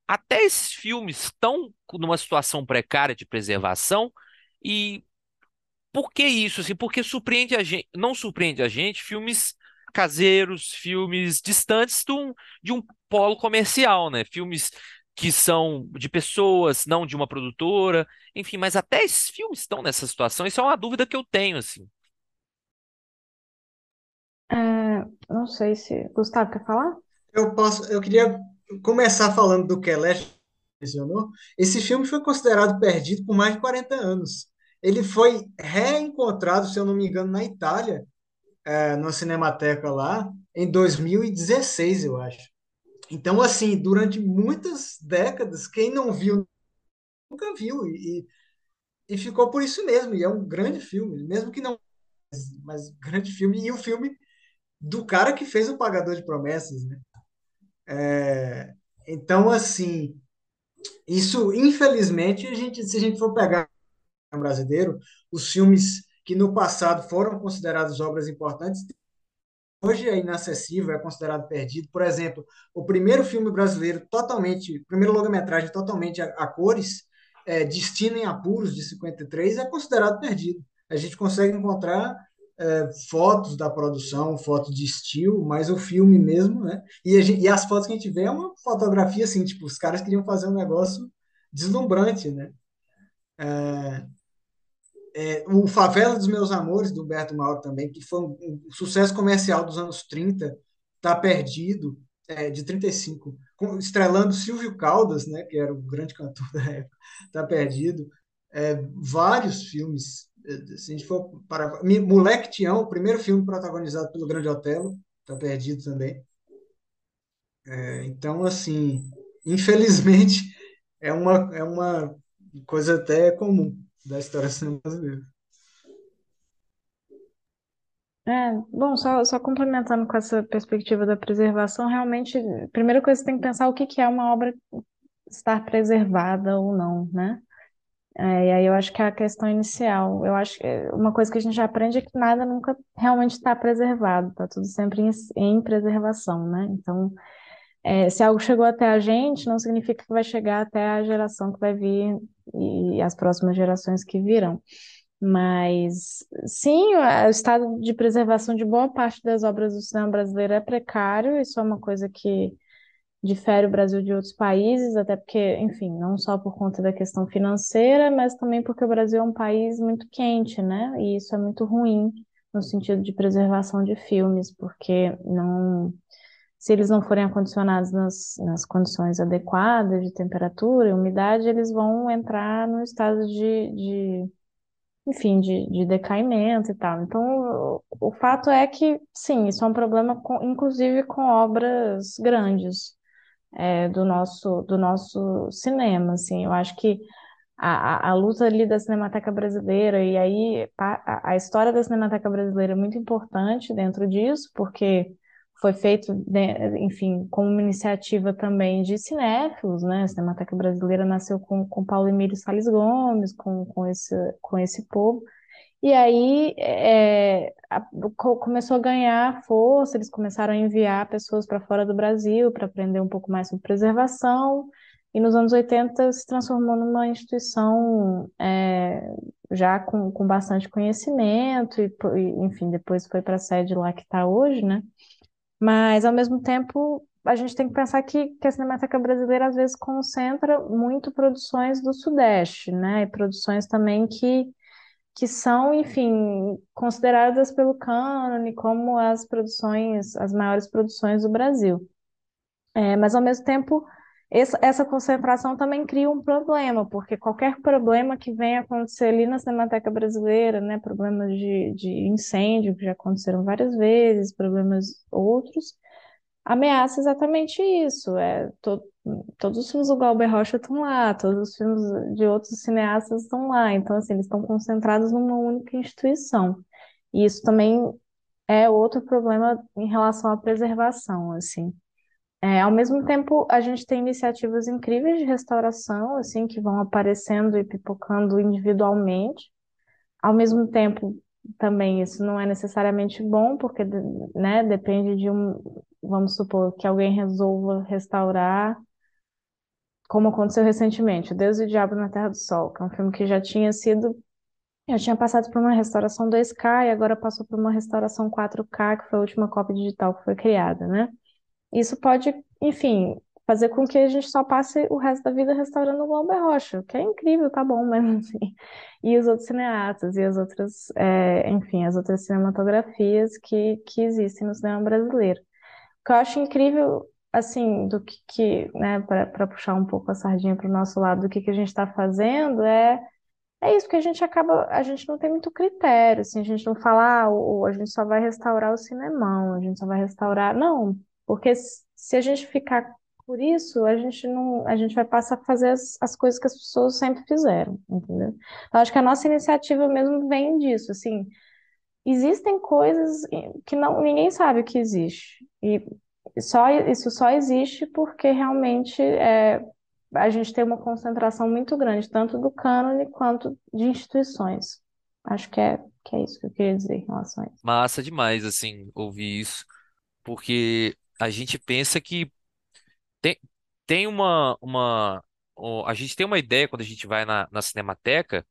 até esses filmes estão numa situação precária de preservação e por que isso, assim? Porque surpreende a gente, não surpreende a gente filmes caseiros, filmes distantes de um, de um polo comercial, né? Filmes que são de pessoas, não de uma produtora, enfim, mas até esses filmes estão nessa situação. Isso é uma dúvida que eu tenho, assim. É, não sei se. Gustavo, quer falar? Eu posso, eu queria começar falando do que Kelly mencionou. Esse filme foi considerado perdido por mais de 40 anos. Ele foi reencontrado, se eu não me engano, na Itália, é, na Cinemateca lá, em 2016, eu acho. Então, assim, durante muitas décadas, quem não viu, nunca viu. E, e ficou por isso mesmo. E é um grande filme, mesmo que não. Mas grande filme. E o filme do cara que fez o Pagador de Promessas, né? É, então, assim, isso, infelizmente, a gente, se a gente for pegar brasileiro, os filmes que no passado foram considerados obras importantes, hoje é inacessível, é considerado perdido. Por exemplo, o primeiro filme brasileiro totalmente, primeiro longa-metragem totalmente a, a cores, é, Destino em Apuros, de 53, é considerado perdido. A gente consegue encontrar é, fotos da produção, fotos de estilo, mas o filme mesmo, né? E, gente, e, as fotos que a gente vê é uma fotografia assim, tipo, os caras queriam fazer um negócio deslumbrante, né? É, é, o Favela dos Meus Amores, do Humberto Mauro também, que foi um, um sucesso comercial dos anos 30, tá perdido, é, de 35, com, estrelando Silvio Caldas, né, que era o grande cantor da época, tá perdido. É, vários filmes, é, se a gente for para Moleque Tião, o primeiro filme protagonizado pelo Grande Otelo, tá perdido também. É, então, assim, infelizmente, é uma, é uma coisa até comum da história brasileira. É, bom, só, só complementando com essa perspectiva da preservação, realmente, primeira coisa que você tem que pensar é o que, que é uma obra estar preservada ou não, né? É, e aí eu acho que é a questão inicial. Eu acho que uma coisa que a gente aprende é que nada nunca realmente está preservado, está tudo sempre em, em preservação, né? Então, é, se algo chegou até a gente, não significa que vai chegar até a geração que vai vir e as próximas gerações que virão. Mas, sim, o estado de preservação de boa parte das obras do cinema brasileiro é precário, isso é uma coisa que difere o Brasil de outros países, até porque, enfim, não só por conta da questão financeira, mas também porque o Brasil é um país muito quente, né? E isso é muito ruim no sentido de preservação de filmes, porque não se eles não forem acondicionados nas, nas condições adequadas de temperatura e umidade, eles vão entrar no estado de, de enfim, de, de decaimento e tal. Então, o, o fato é que, sim, isso é um problema, com, inclusive com obras grandes é, do nosso, do nosso cinema, assim. Eu acho que a, a, a luta ali da Cinemateca Brasileira, e aí a, a história da Cinemateca Brasileira é muito importante dentro disso, porque foi feito, né, enfim, como uma iniciativa também de cinéfilos, né? A Cinemateca Brasileira nasceu com, com Paulo Emílio Salles Gomes, com, com esse, com esse povo. E aí é, a, começou a ganhar força, eles começaram a enviar pessoas para fora do Brasil para aprender um pouco mais sobre preservação, e nos anos 80 se transformou numa instituição é, já com, com bastante conhecimento, e, enfim, depois foi para a sede lá que está hoje, né? Mas, ao mesmo tempo, a gente tem que pensar que, que a Cinemateca Brasileira às vezes concentra muito produções do Sudeste, né? E produções também que, que são, enfim, consideradas pelo cânone como as produções, as maiores produções do Brasil. É, mas, ao mesmo tempo, essa, concentração também cria um problema, porque qualquer problema que venha acontecer ali na Cinemateca Brasileira, né, problemas de, de incêndio, que já aconteceram várias vezes, problemas outros, ameaça exatamente isso. É, to, todos os filmes do Glauber Rocha estão lá, todos os filmes de outros cineastas estão lá, então, assim, eles estão concentrados numa única instituição. E isso também é outro problema em relação à preservação, assim. É, ao mesmo tempo, a gente tem iniciativas incríveis de restauração, assim, que vão aparecendo e pipocando individualmente. Ao mesmo tempo, também isso não é necessariamente bom, porque, né, depende de um, vamos supor, que alguém resolva restaurar, como aconteceu recentemente, Deus e o Diabo na Terra do Sol, que é um filme que já tinha sido, já tinha passado por uma restauração 2K e agora passou por uma restauração 4K, que foi a última cópia digital que foi criada, né? Isso pode, enfim, fazer com que a gente só passe o resto da vida restaurando o Glauber Rocha, que é incrível, tá bom, mas assim, e os outros cineastas e as outras, é, enfim, as outras cinematografias que, que existem no cinema brasileiro. O que eu acho incrível, assim, do que, que né, para puxar um pouco a sardinha para o nosso lado, do que, que a gente está fazendo é é isso que a gente acaba, a gente não tem muito critério, assim, a gente não fala, ah, ou a gente só vai restaurar o cinemão, a gente só vai restaurar, não, porque se a gente ficar por isso, a gente não, a gente vai passar a fazer as, as coisas que as pessoas sempre fizeram, entendeu? Então, acho que a nossa iniciativa mesmo vem disso, assim, existem coisas que não, ninguém sabe que existe, e só, isso só existe porque realmente é, a gente tem uma concentração muito grande, tanto do cânone quanto de instituições. Acho que é, que é isso que eu queria dizer em relação a isso. Massa demais, assim, ouvir isso, porque a gente pensa que tem, tem uma, uma. A gente tem uma ideia quando a gente vai na, na Cinemateca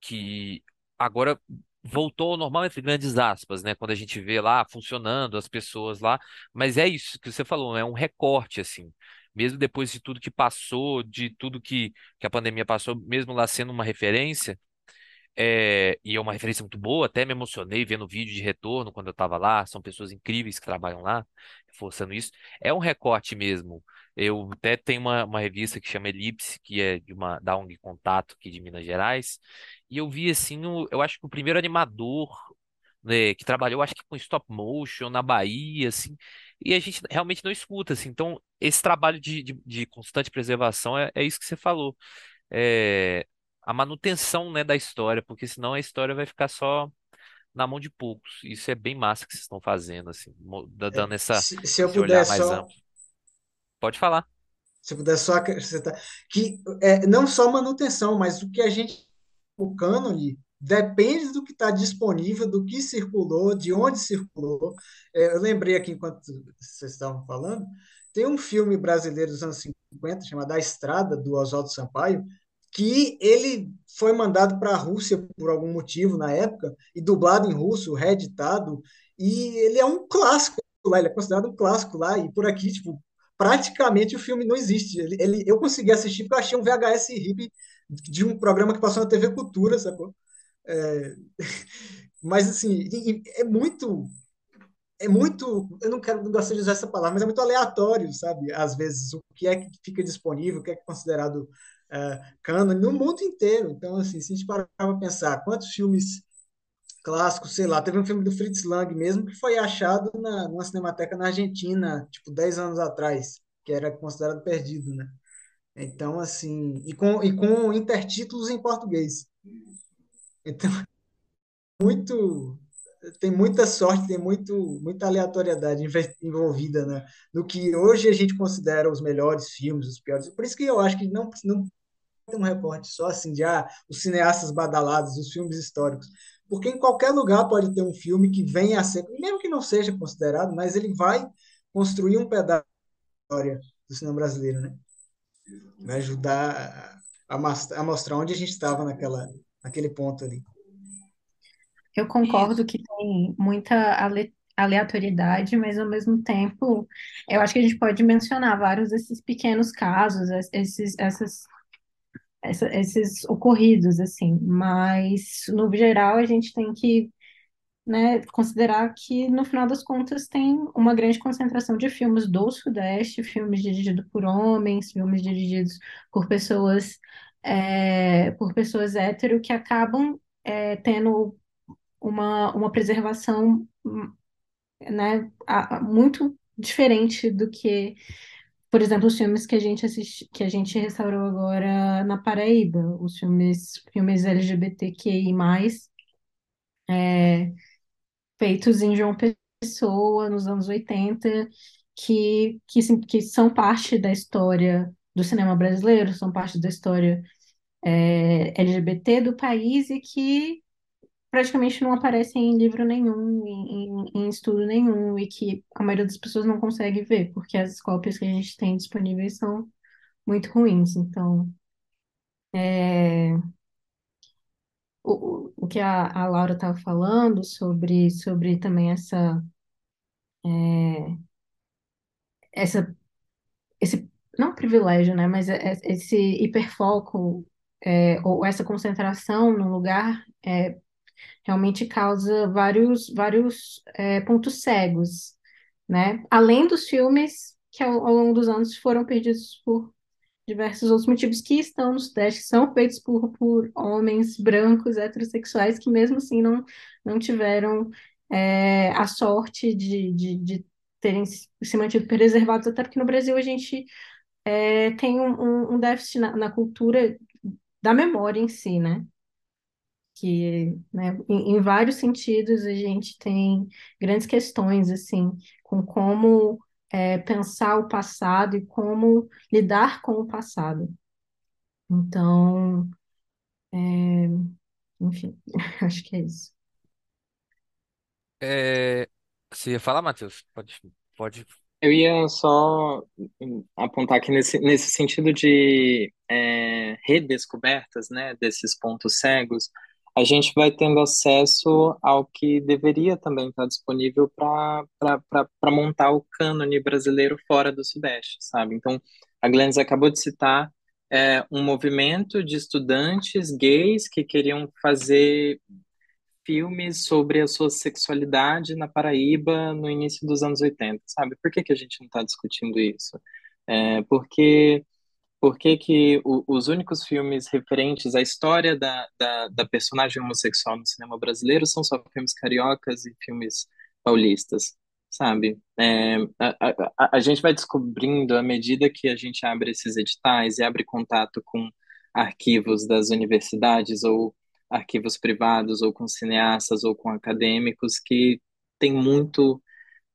que agora voltou ao normal entre grandes aspas, né? Quando a gente vê lá funcionando, as pessoas lá, mas é isso que você falou, é um recorte assim. Mesmo depois de tudo que passou, de tudo que, que a pandemia passou, mesmo lá sendo uma referência, é, e é uma referência muito boa, até me emocionei vendo o vídeo de retorno quando eu estava lá. São pessoas incríveis que trabalham lá, forçando isso. É um recorte mesmo. Eu até tenho uma, uma revista que chama Elipse, que é de uma da ONG Contato aqui de Minas Gerais, e eu vi assim, o, eu acho que o primeiro animador né, que trabalhou, acho que com stop motion na Bahia, assim, e a gente realmente não escuta, assim. Então, esse trabalho de, de, de constante preservação é, é isso que você falou. É, a manutenção, né, da história, porque senão a história vai ficar só na mão de poucos. Isso é bem massa que vocês estão fazendo, assim, é, dando essa, se, se eu puder mais só, amplo. Pode falar. se eu puder só acrescentar, que é, não só manutenção, mas o que a gente, o cânone, depende do que está disponível, do que circulou, de onde circulou. É, eu lembrei aqui, enquanto vocês estavam falando, tem um filme brasileiro dos anos 50, chamado A Estrada, do Oswaldo Sampaio, que ele foi mandado para a Rússia por algum motivo na época e dublado em russo, reeditado, e ele é um clássico lá, ele é considerado um clássico lá, e por aqui, tipo, praticamente o filme não existe. Ele, ele eu consegui assistir porque eu achei um VHS RIP de um programa que passou na TV Cultura, sacou? É, mas, assim, é muito é muito, eu não quero não gosto de usar essa palavra, mas é muito aleatório, sabe? Às vezes o que é que fica disponível, o que é, que é considerado uh, cânone no mundo inteiro. Então, assim, se a gente parar para pensar quantos filmes clássicos, sei lá, teve um filme do Fritz Lang mesmo que foi achado na, numa cinemateca na Argentina, tipo, 10 anos atrás, que era considerado perdido, né? Então, assim, e com, e com intertítulos em português. Então, muito tem muita sorte, tem muito, muita aleatoriedade envolvida, né? No que hoje a gente considera os melhores filmes, os piores. Por isso que eu acho que não, não tem um reporte só assim de ah, os cineastas badalados, os filmes históricos. Porque em qualquer lugar pode ter um filme que venha a ser, mesmo que não seja considerado, mas ele vai construir um pedaço da história do cinema brasileiro, né? Vai ajudar a, a mostrar onde a gente estava naquela, naquele ponto ali. Eu concordo que tem muita ale- aleatoriedade, mas ao mesmo tempo, eu acho que a gente pode mencionar vários desses pequenos casos, esses, essas, essa- esses ocorridos, assim, mas no geral a gente tem que, né, considerar que no final das contas tem uma grande concentração de filmes do Sudeste, filmes dirigidos por homens, filmes dirigidos por pessoas, é, por pessoas hétero que acabam é, tendo uma, uma preservação, né, muito diferente do que, por exemplo, os filmes que a gente assiste, que a gente restaurou agora na Paraíba, os filmes, filmes LGBTQI+, é, feitos em João Pessoa, nos anos 80, que, que, que são parte da história do cinema brasileiro, são parte da história é, LGBT do país e que praticamente não aparecem em livro nenhum, em, em, estudo nenhum, e que a maioria das pessoas não consegue ver, porque as cópias que a gente tem disponíveis são muito ruins. Então, é, o, o que a, a Laura estava falando sobre, sobre também essa, é, essa esse não privilégio, né, mas é, é, esse hiperfoco é, ou essa concentração no lugar é, realmente causa vários, vários é, pontos cegos, né? Além dos filmes que ao, ao, longo dos anos foram perdidos por diversos outros motivos que estão no Sudeste, são feitos por, por homens brancos, heterossexuais, que mesmo assim não, não tiveram é, a sorte de, de, de terem se mantido preservados, até porque no Brasil a gente é, tem um, um déficit na, na cultura da memória em si, né? Que, né, em, em, vários sentidos a gente tem grandes questões assim com como é, pensar o passado e como lidar com o passado. Então, é, enfim, acho que é isso. É, você ia falar, Matheus? Pode, pode. Eu ia só apontar que nesse, nesse sentido de é, redescobertas, né, desses pontos cegos, a gente vai tendo acesso ao que deveria também estar disponível para montar o cânone brasileiro fora do Sudeste, sabe? Então, a Glennis acabou de citar é, um movimento de estudantes gays que queriam fazer filmes sobre a sua sexualidade na Paraíba no início dos anos 80, sabe? Por que, que a gente não está discutindo isso? É, porque por que, que o, os únicos filmes referentes à história da, da, da, personagem homossexual no cinema brasileiro são só filmes cariocas e filmes paulistas, sabe? É, a, a, a, gente vai descobrindo à medida que a gente abre esses editais e abre contato com arquivos das universidades ou arquivos privados ou com cineastas ou com acadêmicos que tem muito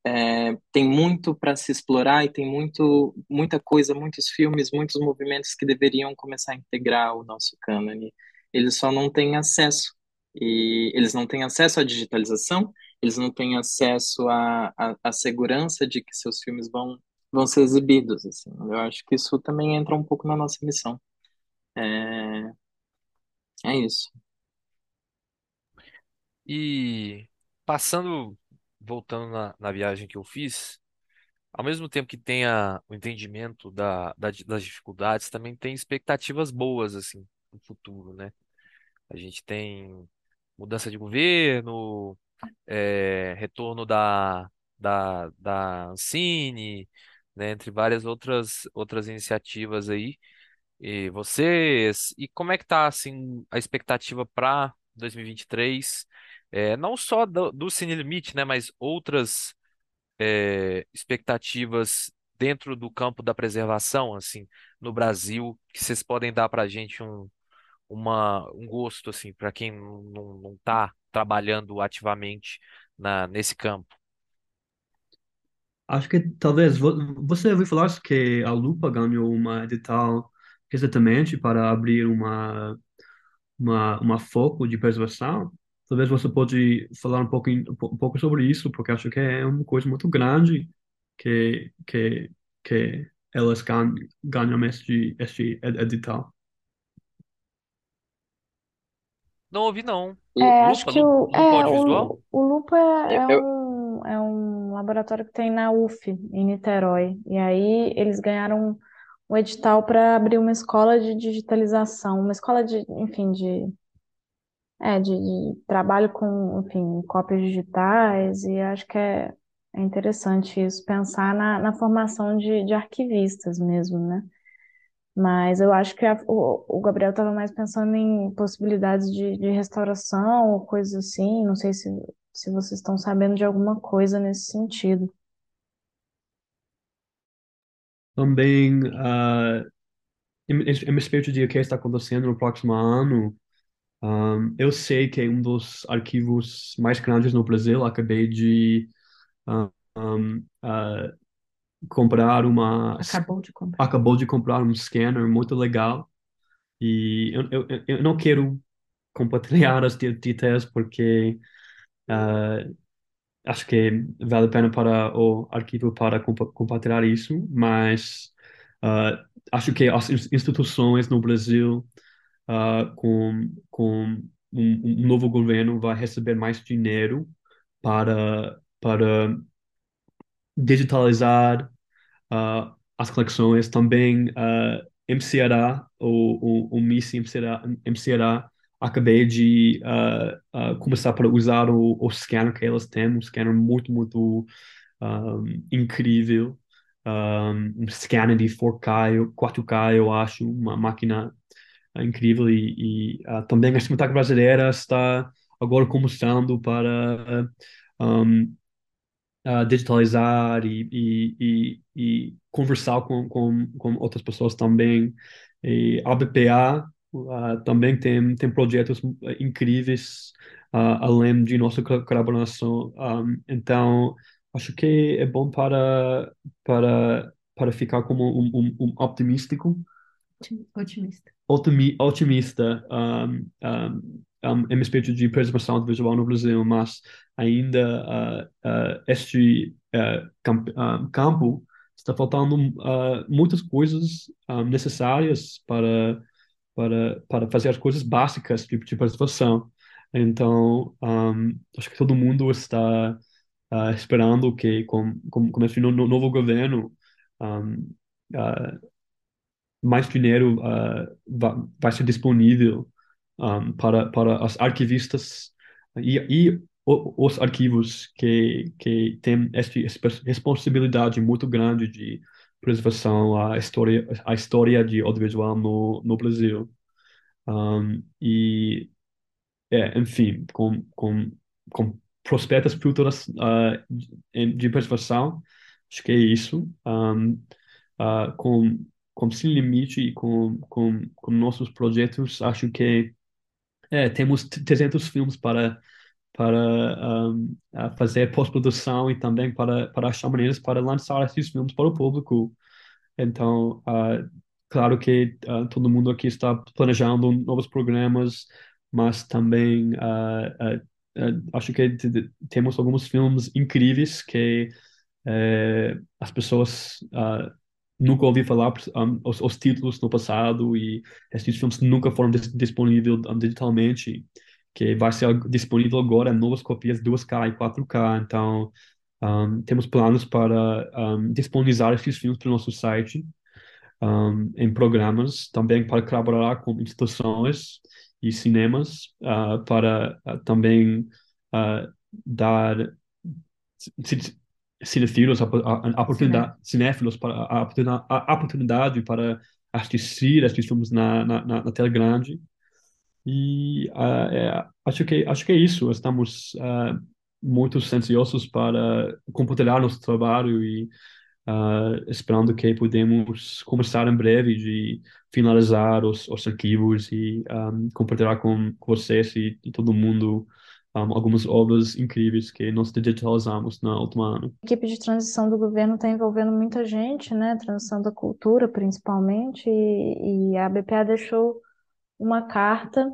é, tem muito para se explorar e tem muito, muita coisa, muitos filmes, muitos movimentos que deveriam começar a integrar o nosso cânone. Eles só não têm acesso. E eles não têm acesso à digitalização, eles não têm acesso à, à, à segurança de que seus filmes vão, vão ser exibidos. Assim. Eu acho que isso também entra um pouco na nossa missão. É, é isso. E passando voltando na, na viagem que eu fiz, ao mesmo tempo que tenha o entendimento da, da- das dificuldades, também tem expectativas boas, assim, no futuro, né? A gente tem mudança de governo, é, retorno da, da, da Ancine, né, entre várias outras, outras iniciativas aí. E vocês, e como é que tá, assim, a expectativa para 2023? É, não só do, do Cine Limite, né, mas outras é, expectativas dentro do campo da preservação, assim, no Brasil, que vocês podem dar para a gente um, uma, um gosto, assim, para quem não, não tá trabalhando ativamente na, nesse campo? Acho que talvez vo- você ouviu falar que a Lupa ganhou uma edital recentemente para abrir uma uma, uma foco de preservação. Talvez você pode falar um pouco, um pouco sobre isso, porque acho que é uma coisa muito grande que, que, que elas ganham, ganham este, este edital. Não ouvi, não. É, acho Lupa, que Lupa, o, Lupa é, o, o Lupa é, é um, é um laboratório que tem na UF, em Niterói. E aí eles ganharam um edital para abrir uma escola de digitalização, uma escola de, enfim, de, é, de, de trabalho com, enfim, cópias digitais. E acho que é, é interessante isso, pensar na, na formação de, de arquivistas mesmo, né? Mas eu acho que a- o, o Gabriel estava mais pensando em possibilidades de, de restauração ou coisas assim. Não sei se, se vocês estão sabendo de alguma coisa nesse sentido. Também, ah, em, em respeito de o que está acontecendo no próximo ano, ah, eu sei que um dos arquivos mais grandes no Brasil, acabei de ah, ah, comprar uma, Acabou de comprar. acabou de comprar um scanner muito legal e eu, eu, eu não quero compartilhar as detalhes porque ah, acho que vale a pena para o arquivo para compa- compartilhar isso, mas ah, acho que as ins- instituições no Brasil ah, com, com um, um novo governo vai receber mais dinheiro para, para digitalizar ah, as coleções também uh, MCRA, o, o, o Miss MCRA, MCRA acabei de ah, ah, começar para usar o, o scanner que elas têm, um scanner muito, muito um, incrível, um, um scanner de 4K, eu- 4K, eu acho, uma máquina ah, incrível e, e ah, também a Cinematografia Brasileira está agora começando para um, uh, digitalizar e, e, e, conversar com, com, com outras pessoas também. E a BPA uh, também tem, tem projetos incríveis uh, além de nossa co- colaboração. Um, então, acho que é bom para, para, para ficar como um, um, um optimístico Otimista. otimi- otimista um, um, um, em respeito de preservação visual no Brasil, mas ainda uh, uh, este uh, camp- campo está faltando uh, muitas coisas necessárias para, para, para fazer as coisas básicas de, de preservação. Então, acho que todo mundo está uh, esperando que, com, com, com esse no, no- novo governo, uh, mais dinheiro uh, va- vai ser disponível um, para, para as arquivistas. E, e o- os arquivos que, que têm esta responsabilidade muito grande de preservação a história a história de audiovisual no, no Brasil. Um, e é, enfim com, com, com prospectos futuras uh, de, preservação acho que é isso. Um, ah, com, com Sem Limite e com, com, com nossos projetos, acho que é, temos 300 filmes para, para um, fazer pós-produção e também para, para achar maneiras para lançar esses filmes para o público. Então, ah, claro que ah, todo mundo aqui está planejando novos programas, mas também ah, acho que temos alguns filmes incríveis que eh, as pessoas nunca ouvi falar um, os, os títulos no passado e esses filmes nunca foram dis disponíveis digitalmente, que vai ser disponível agora novas cópias 2K e 4K. Então, um, temos planos para um, disponibilizar esses filmes para o nosso site, em programas, também para colaborar com instituições e cinemas, ah, para ah, também ah, dar ci- cinéfilos a, a, a oportunidade, cinéfilos para a, a, oportunidade para assistir esses filmes na, na, na, na tela grande. E ah, é, acho que acho que é isso. Estamos ah, muito ansiosos para compartilhar nosso trabalho e ah, esperando que podemos começar em breve de finalizar os, os arquivos e ah, compartilhar com, com vocês e, e todo mundo um, algumas obras incríveis que nós digitalizamos no último ano. A equipe de transição do governo está envolvendo muita gente, né? Transição da cultura, principalmente, e, e a BPA deixou uma carta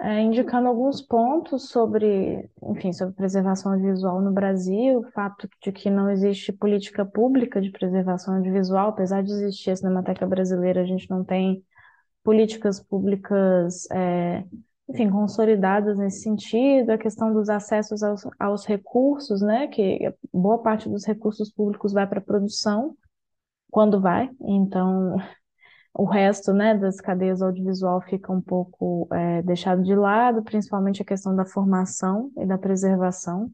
é, indicando alguns pontos sobre, enfim, sobre preservação audiovisual no Brasil, o fato de que não existe política pública de preservação audiovisual, apesar de existir a Cinemateca Brasileira, a gente não tem políticas públicas, é, enfim, consolidadas nesse sentido, a questão dos acessos aos, aos recursos, né, que boa parte dos recursos públicos vai para a produção, quando vai, então o resto, né, das cadeias audiovisual fica um pouco é, deixado de lado, principalmente a questão da formação e da preservação.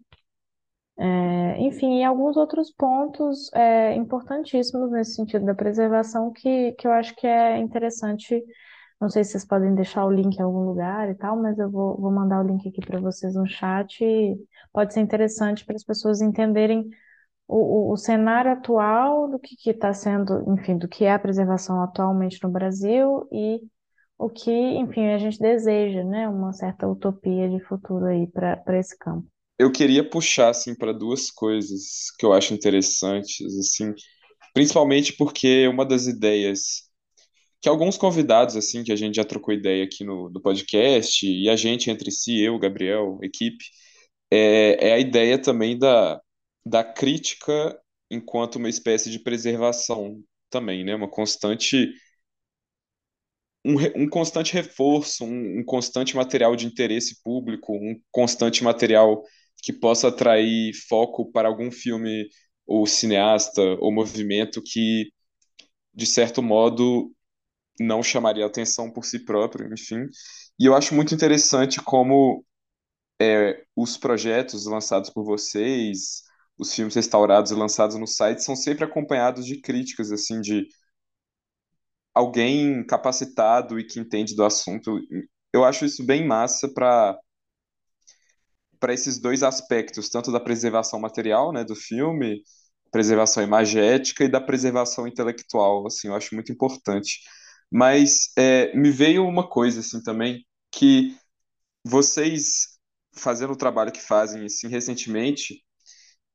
É, enfim, e alguns outros pontos é, importantíssimos nesse sentido da preservação que, que eu acho que é interessante. Não sei se vocês podem deixar o link em algum lugar e tal, mas eu vou, vou mandar o link aqui para vocês no chat. pode ser interessante para as pessoas entenderem o, o, cenário atual do que está sendo, enfim, do que é a preservação atualmente no Brasil e o que, enfim, a gente deseja, né, uma certa utopia de futuro aí para esse campo. Eu queria puxar assim para duas coisas que eu acho interessantes, assim, principalmente porque uma das ideias que alguns convidados assim que a gente já trocou ideia aqui no, no podcast e a gente entre si, eu, Gabriel, equipe, é, é a ideia também da da crítica enquanto uma espécie de preservação também, né? Uma constante um, um constante reforço, um, um constante material de interesse público, um constante material que possa atrair foco para algum filme ou cineasta ou movimento que, de certo modo, não chamaria atenção por si próprio, enfim. E eu acho muito interessante como é, os projetos lançados por vocês, os filmes restaurados e lançados no site são sempre acompanhados de críticas, assim, de alguém capacitado e que entende do assunto. Eu acho isso bem massa para para esses dois aspectos, tanto da preservação material, né, do filme, preservação imagética e da preservação intelectual, assim, eu acho muito importante. Mas é, me veio uma coisa, assim, também, que vocês, fazendo o trabalho que fazem, assim, recentemente,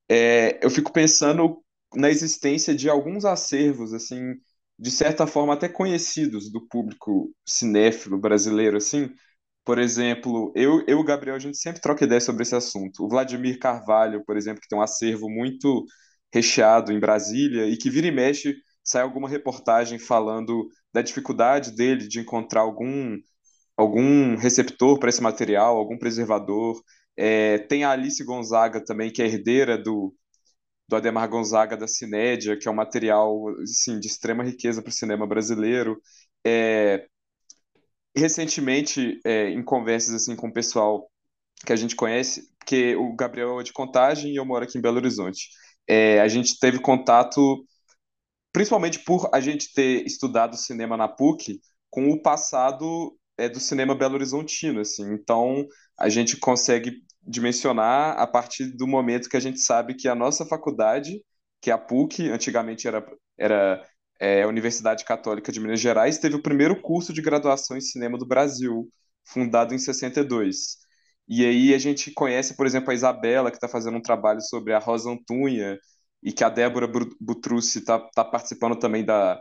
é, eu fico pensando na existência de alguns acervos, assim, de certa forma até conhecidos do público cinéfilo brasileiro, assim. Por exemplo, eu, eu e o Gabriel, a gente sempre troca ideia sobre esse assunto. O Vladimir Carvalho, por exemplo, que tem um acervo muito recheado em Brasília e que vira e mexe sai alguma reportagem falando da dificuldade dele de encontrar algum algum receptor para esse material, algum preservador. É, tem a Alice Gonzaga também, que é herdeira do, do Ademar Gonzaga da Cinédia, que é um material assim, de extrema riqueza para o cinema brasileiro. É, recentemente, é, em conversas assim com o pessoal que a gente conhece, porque o Gabriel é de Contagem e eu moro aqui em Belo Horizonte, é, a gente teve contato, principalmente por a gente ter estudado cinema na PUC, com o passado é, do cinema belo-horizontino, assim. Então, a gente consegue dimensionar a partir do momento que a gente sabe que a nossa faculdade, que é a PUC, antigamente era, era é, a Universidade Católica de Minas Gerais, teve o primeiro curso de graduação em cinema do Brasil, fundado em 62. E aí a gente conhece, por exemplo, a Isabela, que está fazendo um trabalho sobre a Rosa Antunha, e que a Débora Butrucci está tá participando também da,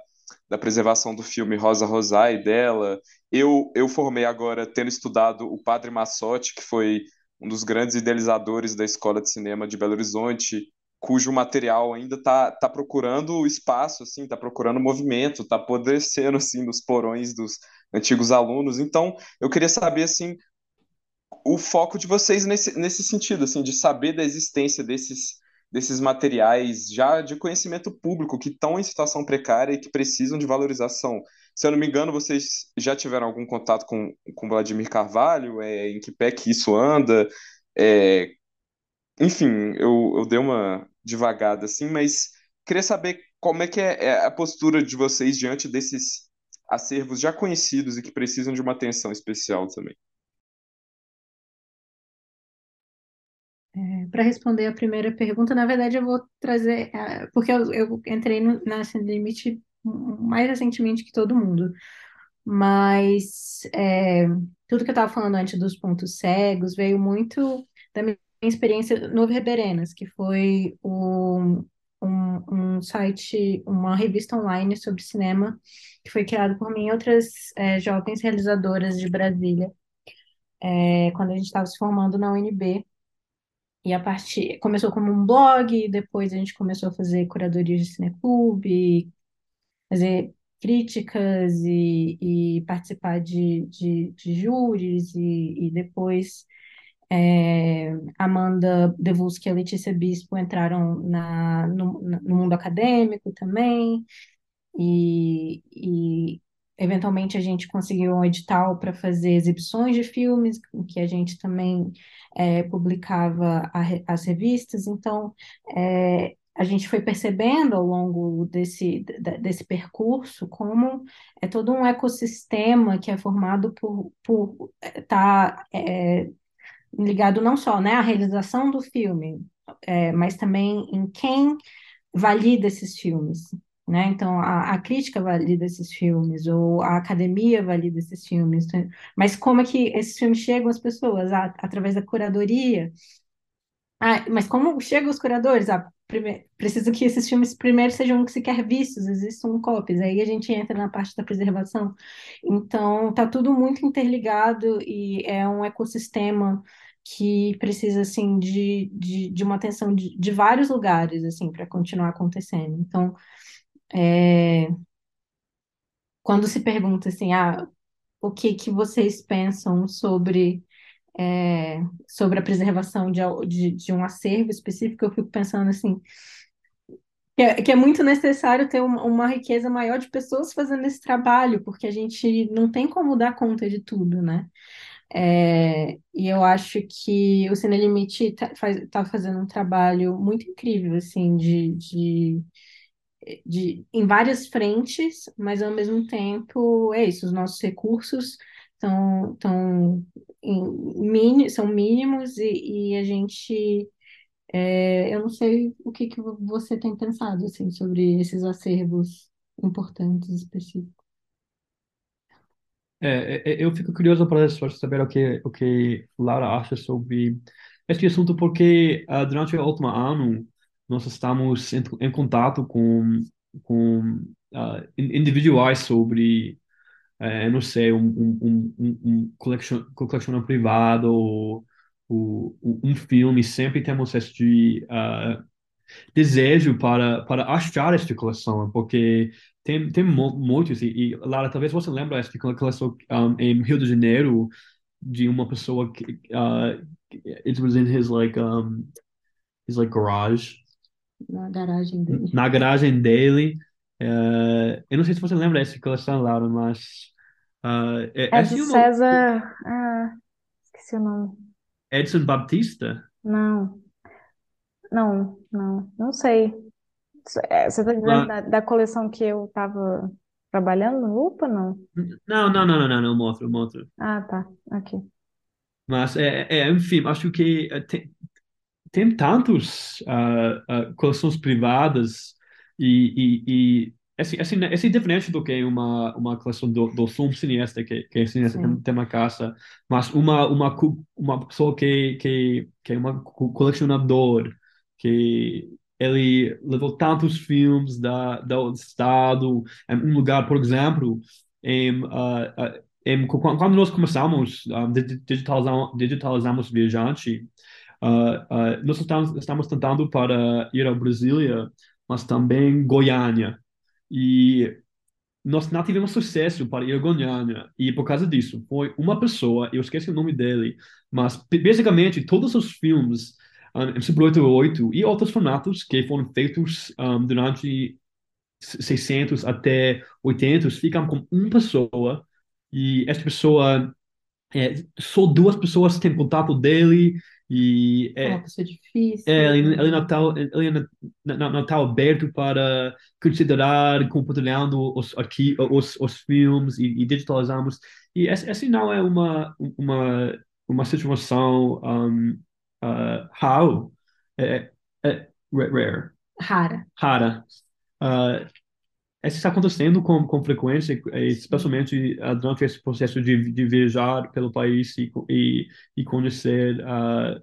da preservação do filme Rosa Rosai dela. Eu, eu formei agora tendo estudado o Padre Massotti, que foi um dos grandes idealizadores da Escola de Cinema de Belo Horizonte, cujo material ainda está tá procurando espaço, assim, está procurando movimento, está apodrecendo assim nos porões dos antigos alunos. Então, eu queria saber assim o foco de vocês nesse, nesse sentido, assim, de saber da existência desses desses materiais já de conhecimento público que estão em situação precária e que precisam de valorização. Se eu não me engano, vocês já tiveram algum contato com, com Vladimir Carvalho? É, em que pé que isso anda? É, enfim, eu, eu dei uma devagada assim, mas queria saber como é que é, é a postura de vocês diante desses acervos já conhecidos e que precisam de uma atenção especial também. Para responder a primeira pergunta, na verdade eu vou trazer, é, porque eu, eu entrei no, na Sem Limite mais recentemente que todo mundo, mas é, tudo que eu estava falando antes dos pontos cegos veio muito da minha experiência no Verberenas, que foi um, um site, uma revista online sobre cinema, que foi criado por mim e outras é, jovens realizadoras de Brasília, é, quando a gente estava se formando na UNB. E a partir começou como um blog, depois a gente começou a fazer curadorias de cineclube, fazer críticas e, e participar de, de, de júris, e, e depois é, Amanda Devusky e a Letícia Bispo entraram na, no, no mundo acadêmico também, e, e eventualmente a gente conseguiu um edital para fazer exibições de filmes, que a gente também é, publicava a, as revistas, então é, a gente foi percebendo ao longo desse, desse percurso como é todo um ecossistema que é formado por estar tá, é, ligado não só né, à realização do filme, é, mas também em quem valida esses filmes. Né? Então, a, a, crítica valida esses filmes, ou a academia valida esses filmes, mas como é que esses filmes chegam às pessoas? Ah, através da curadoria. Ah, mas como chegam os curadores? Ah, primeiro, preciso que esses filmes primeiro sejam sequer vistos, existam cópias, aí a gente entra na parte da preservação. Então, está tudo muito interligado e é um ecossistema que precisa assim de, de, de uma atenção de, de vários lugares assim para continuar acontecendo. Então, é, quando se pergunta assim, ah, o que que vocês pensam sobre é, sobre a preservação de, de, de, um acervo específico, eu fico pensando assim que é, que é muito necessário ter uma, uma, riqueza maior de pessoas fazendo esse trabalho, porque a gente não tem como dar conta de tudo, né? É, e eu acho que o Cine Limite está faz, tá fazendo um trabalho muito incrível, assim, de, de, de, em várias frentes, mas ao mesmo tempo, é isso, os nossos recursos estão, estão em, são mínimos e, e a gente, é, eu não sei o que, que você tem pensado, assim, sobre esses acervos importantes específicos. É, é, eu fico curioso para saber o que o que Laura acha sobre este assunto, porque uh, durante o último ano nós estamos em, em contato com com uh, individuais sobre, uh, não sei, um, um, um, um colecion, privado ou, ou, um filme. Sempre temos esse uh, desejo para para achar esta coleção, porque tem, tem muitos, e, e Lara, talvez você lembre esta coleção em Rio de Janeiro, de uma pessoa que, uh, it was in his like, um, his like garage. Na garagem dele. Na garagem dele. Uh, eu não sei se você lembra dessa coleção, Laura, mas... Uh, é, é de César... Ah, esqueci o nome. Edson Baptista? Não. Não, não. Não sei. É, você está dizendo ah. da, da, coleção que eu estava trabalhando no Lupa, não? Não, não, não, não, não, mostro, mostro. Ah, tá, ok. Mas, é, é, enfim, acho que eh, tem, tem tantos uh, uh, coleções privadas e, e, e assim, assim, é assim diferente do que uma uma coleção do, do um cineasta que que é cineasta tem, tem uma casa, mas uma uma uma pessoa que que que é uma colecionador que ele levou tantos filmes da, do estado, em um lugar, por exemplo, em, uh, em, quando nós começamos, ah, digitalizamos, digitalizamos Viajante, uh, nós estamos, estamos tentando para ir a Brasília, mas também Goiânia. E nós não tivemos sucesso para ir a Goiânia. E por causa disso, foi uma pessoa, eu esqueci o nome dele, mas basicamente todos os filmes um, MC88 e outros formatos que foram feitos um, durante 600 até 800 ficam com uma pessoa e essa pessoa é, só duas pessoas têm contato dele e é, é uma pessoa difícil. É, ele, ele não está ele não, não tá aberto para considerar compartilhando os aqui os, os filmes e, e digitalizamos e essa, essa não é uma uma uma situação um, uh, how é, é, rare. Rara. Rara. Uh, isso está acontecendo com, com frequência, especialmente uh, durante esse processo de, de viajar pelo país e, e, e conhecer uh,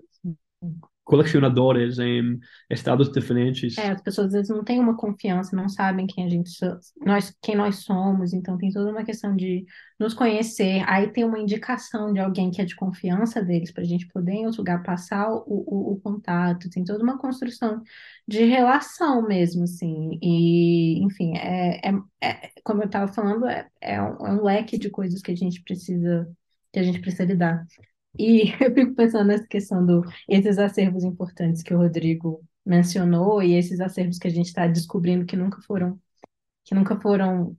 colecionadores em estados diferentes. É, as pessoas às vezes não têm uma confiança, não sabem quem a gente nós, quem nós somos, então tem toda uma questão de nos conhecer. Aí tem uma indicação de alguém que é de confiança deles para a gente poder em outro lugar passar o, o, o contato. Tem toda uma construção de relação mesmo, assim. E, enfim, é, é, é- como eu estava falando, é, é um, é um leque de coisas que a gente precisa que a gente precisa lidar. E eu fico pensando nessa questão do esses acervos importantes que o Rodrigo mencionou e esses acervos que a gente está descobrindo que nunca foram, que nunca foram,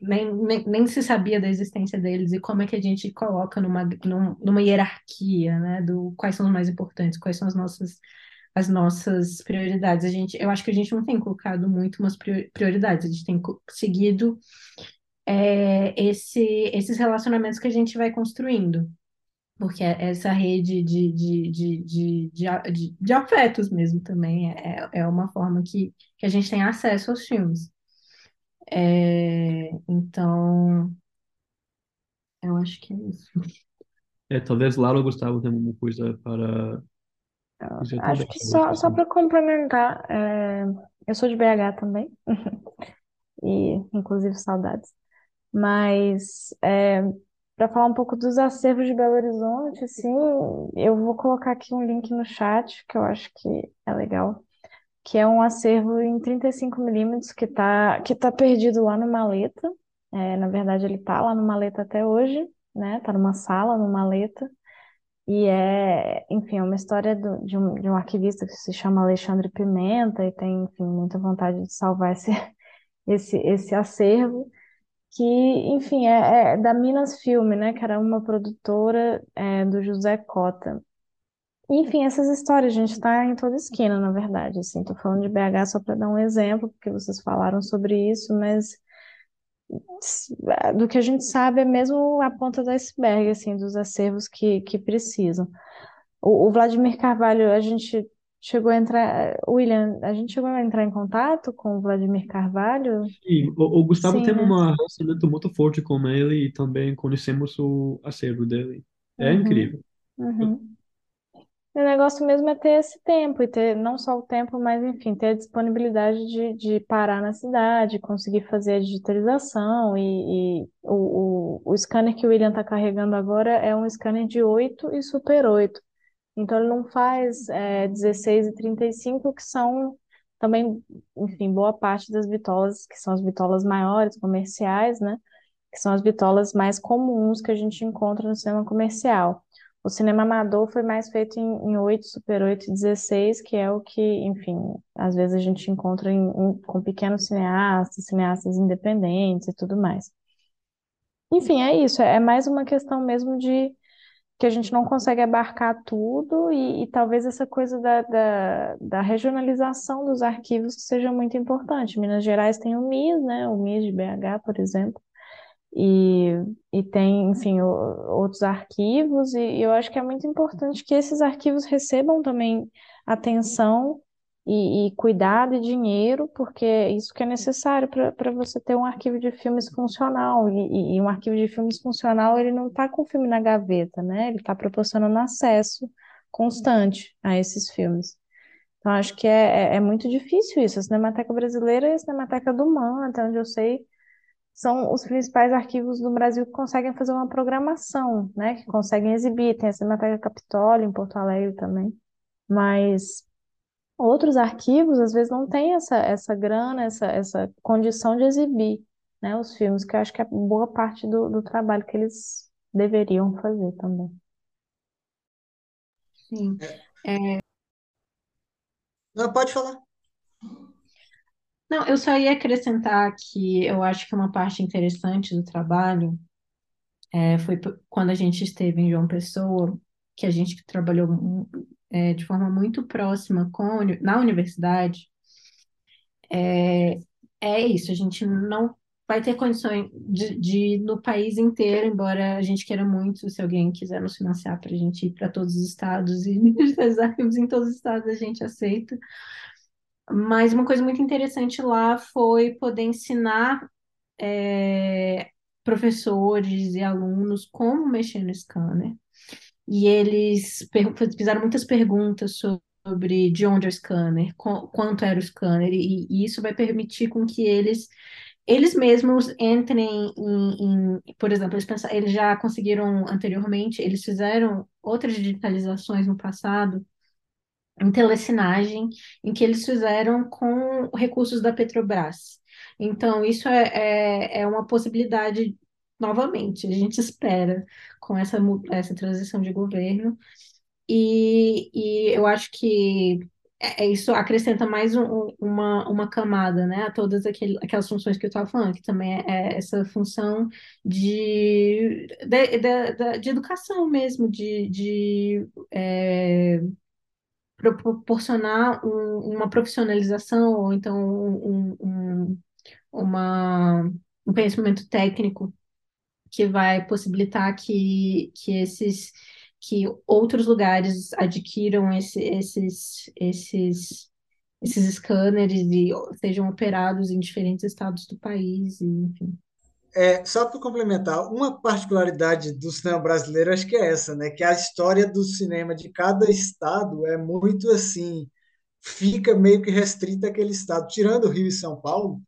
nem, nem, nem se sabia da existência deles e como é que a gente coloca numa, num- numa hierarquia, né, do quais são os mais importantes, quais são as nossas as nossas prioridades. A gente, eu acho que a gente não tem colocado muito umas prior- prioridades, a gente tem seguido é, esse, esses relacionamentos que a gente vai construindo porque essa rede de, de, de, de, de, a- de, de afetos mesmo também é, é uma forma que, que a gente tem acesso aos filmes. É, então, eu acho que é isso. É, talvez Lara ou Gustavo tenham alguma coisa para dizer Acho que só, só para complementar, é, eu sou de BH também, e inclusive saudades, mas para falar um pouco dos acervos de Belo Horizonte, assim, eu vou colocar aqui um link no chat que eu acho que é legal, que é um acervo em 35 milímetros que tá, que tá perdido lá no Maleta. É, na verdade, ele tá lá no Maleta até hoje, né? Tá numa sala no Maleta. E é, enfim, é uma história do- de, um, de um arquivista que se chama Alexandre Pimenta e tem, enfim, muita vontade de salvar esse, esse, esse acervo, que, enfim, é, é da Minas Filme, né? Que era uma produtora é, do José Cota. Enfim, essas histórias, a gente está em toda esquina, na verdade, assim, tô falando de BH só para dar um exemplo, porque vocês falaram sobre isso, mas do que a gente sabe é mesmo a ponta do iceberg, assim, dos acervos que, que precisam. O, o Vladimir Carvalho, a gente chegou a entrar, William, a gente chegou a entrar em contato com o Vladimir Carvalho? Sim, o, o Gustavo Sim, tem né? uma relacionamento muito forte com ele e também conhecemos o acervo dele. É Uhum, incrível. uhum. O negócio mesmo é ter esse tempo e ter não só o tempo, mas enfim, ter a disponibilidade de, de parar na cidade, conseguir fazer a digitalização e, e o, o, o scanner que o William está carregando agora é um scanner de 8 e Super 8. Então ele não faz é, 16 e 35, que são também, enfim, boa parte das bitolas, que são as bitolas maiores, comerciais, né? Que são as bitolas mais comuns que a gente encontra no cinema comercial. O cinema amador foi mais feito em, em 8, Super 8 e 16, que é o que, enfim, às vezes a gente encontra em- em- com pequenos cineastas, cineastas independentes e tudo mais. Enfim, é isso, é mais uma questão mesmo de que a gente não consegue abarcar tudo e, e talvez essa coisa da, da, da regionalização dos arquivos seja muito importante. Minas Gerais tem o MIS, né? O MIS de BH, por exemplo, e, e tem, enfim, o- outros arquivos, e eu acho que é muito importante que esses arquivos recebam também atenção e, e cuidado e dinheiro, porque é isso que é necessário para você ter um arquivo de filmes funcional, e, e- e um arquivo de filmes funcional, ele não está com o filme na gaveta, né? Ele está proporcionando acesso constante a esses filmes. Então, acho que é, é, é muito difícil isso. A Cinemateca Brasileira e a Cinemateca do MAN, até onde eu sei, são os principais arquivos do Brasil que conseguem fazer uma programação, né? Que conseguem exibir. Tem a Cinemateca Capitólio em Porto Alegre também. Mas outros arquivos, às vezes, não têm essa, essa grana, essa, essa condição de exibir, né? Os filmes, que eu acho que é boa parte do, do trabalho que eles deveriam fazer também. Sim. Não, pode falar. Não, eu só ia acrescentar que eu acho que uma parte interessante do trabalho é, foi quando a gente esteve em João Pessoa, que a gente trabalhou é, de forma muito próxima com na universidade. É, é isso, a gente não vai ter condições de, de no país inteiro, embora a gente queira muito, se alguém quiser nos financiar para a gente ir para todos os estados e os arquivos em todos os estados a gente aceita. Mas uma coisa muito interessante lá foi poder ensinar é, professores e alunos como mexer no scanner. E eles fizeram muitas perguntas sobre de onde é o scanner, qu- quanto era o scanner, e, e isso vai permitir com que eles eles mesmos entrem em, em- por exemplo, eles, pensa- eles já conseguiram anteriormente, eles fizeram outras digitalizações no passado em telecinagem, em que eles fizeram com recursos da Petrobras. Então, isso é, é, é uma possibilidade, novamente, a gente espera com essa, essa transição de governo, e, e eu acho que é, é isso acrescenta mais um- um- uma, uma camada, né, a todas aquele, aquelas funções que eu estava falando, que também é, é essa função de, de, de, de- educação mesmo, de, de é, pro- proporcionar um- uma profissionalização ou então um, um, uma, um conhecimento técnico que vai possibilitar que, que esses que outros lugares adquiram esse- esses esses esses scanners e sejam operados em diferentes estados do país, enfim. É, só para complementar, uma particularidade do cinema brasileiro, acho que é essa, né? Que a história do cinema de cada estado é muito assim, fica meio que restrita àquele estado. Tirando o Rio e São Paulo,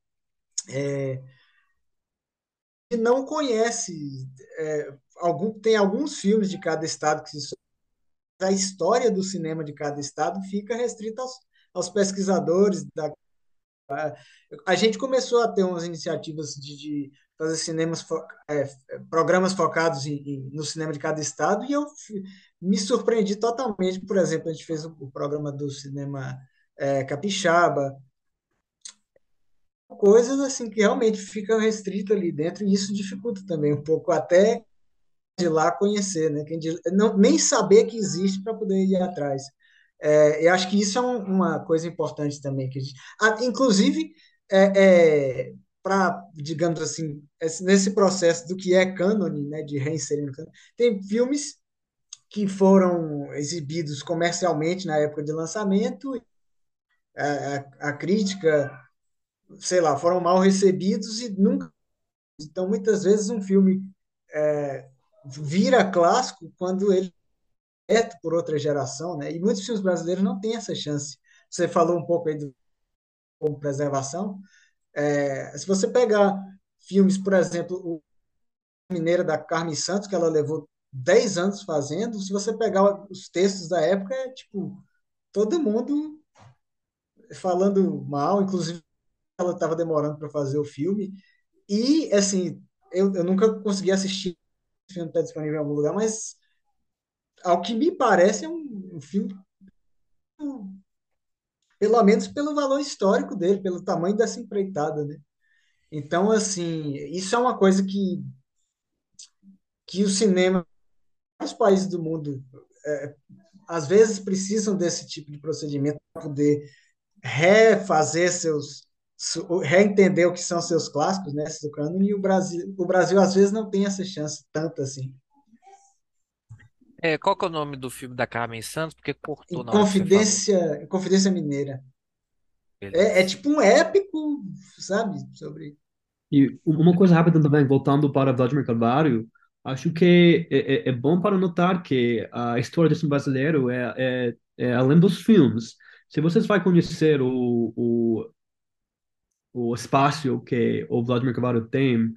que não conhece, é, algum, tem alguns filmes de cada estado que se- a história do cinema de cada estado fica restrita aos, aos pesquisadores da a gente começou a ter umas iniciativas de, de fazer cinemas, fo- é, programas focados em, em- no cinema de cada estado, e eu me surpreendi totalmente. Por exemplo, a gente fez o, o programa do cinema é, capixaba, coisas assim que realmente ficam restritas ali dentro, e isso dificulta também um pouco até de lá conhecer, né? Quem não, nem saber que existe para poder ir atrás. É, eu acho que isso é um- uma coisa importante também. Que gente, inclusive, é, para, digamos assim, esse- nesse processo do que é cânone, né, de reinserir no cânone, tem filmes que foram exibidos comercialmente na época de lançamento, a, a, a crítica, sei lá, foram mal recebidos e nunca. Então, muitas vezes, um filme é, vira clássico quando ele feito por outra geração, né? E muitos filmes brasileiros não têm essa chance. Você falou um pouco aí do como preservação. É, se você pegar filmes, por exemplo, o Mineira da Carmen Santos, que ela levou 10 anos fazendo, se você pegar os textos da época, é tipo todo mundo falando mal, inclusive ela estava demorando para fazer o filme. E, assim, eu, eu nunca consegui assistir, o filme está disponível em algum lugar, mas ao que me parece é um, um filme pelo menos pelo valor histórico dele, pelo tamanho dessa empreitada, né? Então, assim, isso é uma coisa que, que o cinema, os países do mundo, é, às vezes precisam desse tipo de procedimento para poder refazer seus, reentender o que são seus clássicos, né, do cânone, e o Brasil, o Brasil às vezes não tem essa chance tanto assim. É, qual que é o nome do filme da Carmen Santos? Porque cortou na. Confidência, Confidência Mineira. É, é tipo um épico, sabe, sobre E uma coisa rápida também, voltando para Vladimir Carvalho, acho que é, é, é bom para notar que a história do cinema brasileiro é, é, é além dos filmes. Se vocês vão conhecer o, o, o espaço que o Vladimir Carvalho tem,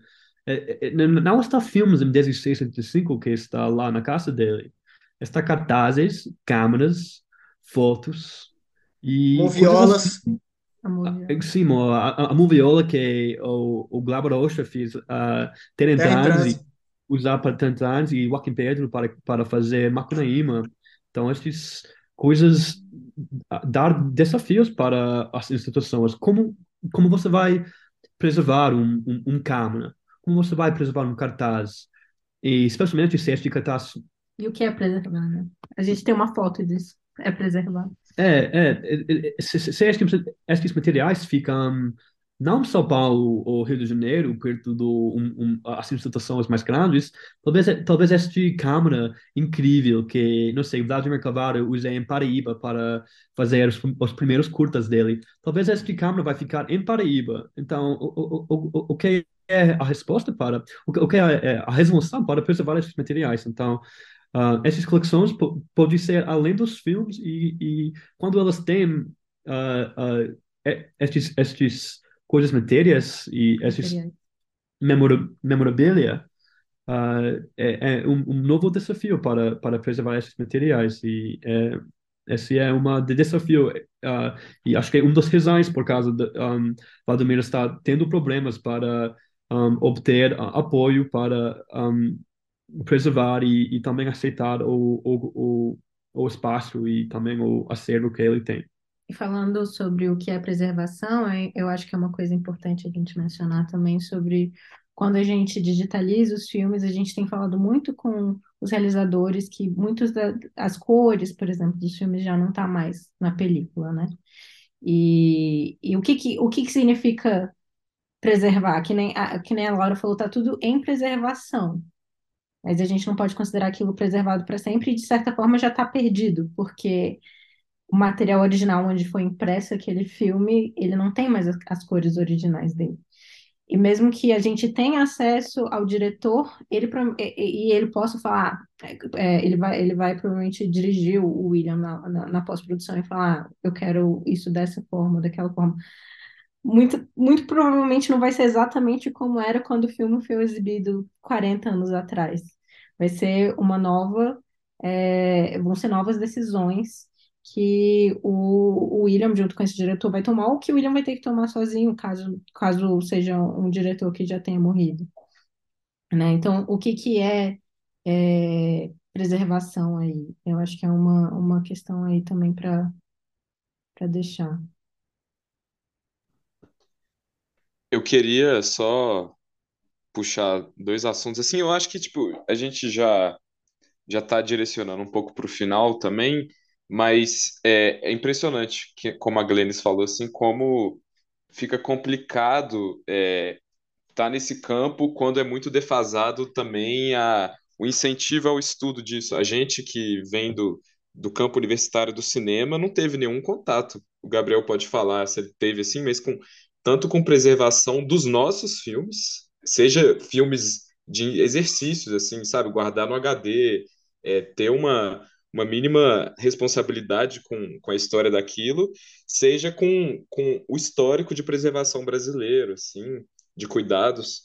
é, é, não está filmes em 1665 que está lá na casa dele. Está cartazes, câmeras, fotos e coisas moviolas. assim. Amor. Ah, Sim, a, a, a moviola que o, o Glauber Rocha fez uh, em anos e usar para 30 anos e Joaquim Pedro para, para fazer Macunaíma. Então, essas coisas, ah, dar desafios para as instituições. Como, como você vai preservar um, um, um câmera? Como você vai preservar um cartaz? E especialmente se este cartaz E o que é preservar, né? A gente tem uma foto disso. É preservar. É, é, é, se, se, se estes, estes materiais ficam não só para o, o Rio de Janeiro, perto do um, um, as instituições mais grandes, talvez talvez este câmera incrível que, não sei, Vladimir Carvalho usa em Paraíba para fazer os, os primeiros curtas dele, talvez este câmera vai ficar em Paraíba. Então, o, o, o, o que é a resposta para, o que, que é a resolução para preservar esses materiais? Então, Uh, essas coleções po podem ser além dos filmes e, e quando elas têm uh, uh, estes, estes coisas matérias e memora memorabilia é, é um, um, novo desafio para para preservar esses materiais e é, esse é um de desafio e acho que é um dos razões por causa de um, Vladimir está tendo problemas para um, obter apoio para preservar e, e também aceitar o, o, o, o espaço e também o acervo que ele tem. E falando sobre o que é preservação, eu acho que é uma coisa importante a gente mencionar também sobre quando a gente digitaliza os filmes, a gente tem falado muito com os realizadores que muitas das cores, por exemplo, dos filmes já não tá mais na película, né? E, e o que que, o que que significa preservar? Que nem, a, que nem a Laura falou, tá tudo em preservação mas a gente não pode considerar aquilo preservado para sempre e, de certa forma, já está perdido, porque o material original onde foi impresso aquele filme, ele não tem mais as, cores originais dele. E mesmo que a gente tenha acesso ao diretor, ele e, ele possa falar, é, ele vai ele vai provavelmente dirigir o William na, na, na pós-produção e falar, ah, eu quero isso dessa forma, daquela forma. Muito, muito provavelmente não vai ser exatamente como era quando o filme foi exibido 40 anos atrás vai ser uma nova, é, vão ser novas decisões que o, o, William, junto com esse diretor, vai tomar, ou que o William vai ter que tomar sozinho, caso, caso seja um diretor que já tenha morrido. Né? Então, o que, que é, é preservação aí? Eu acho que é uma, uma questão aí também para deixar. Eu queria só puxar dois assuntos. Assim, eu acho que, tipo, a gente já já está direcionando um pouco para o final também, mas é, é impressionante que, como a Glennis falou, assim, como fica complicado é, tá nesse campo quando é muito defasado também a, o incentivo ao estudo disso. A gente que vem do, do campo universitário do cinema não teve nenhum contato. O Gabriel pode falar se ele teve assim, mas com tanto com preservação dos nossos filmes, seja filmes de exercícios, assim, sabe? Guardar no HD, é, ter uma, uma mínima responsabilidade com, com a história daquilo, seja com, com o histórico de preservação brasileiro, assim, de cuidados.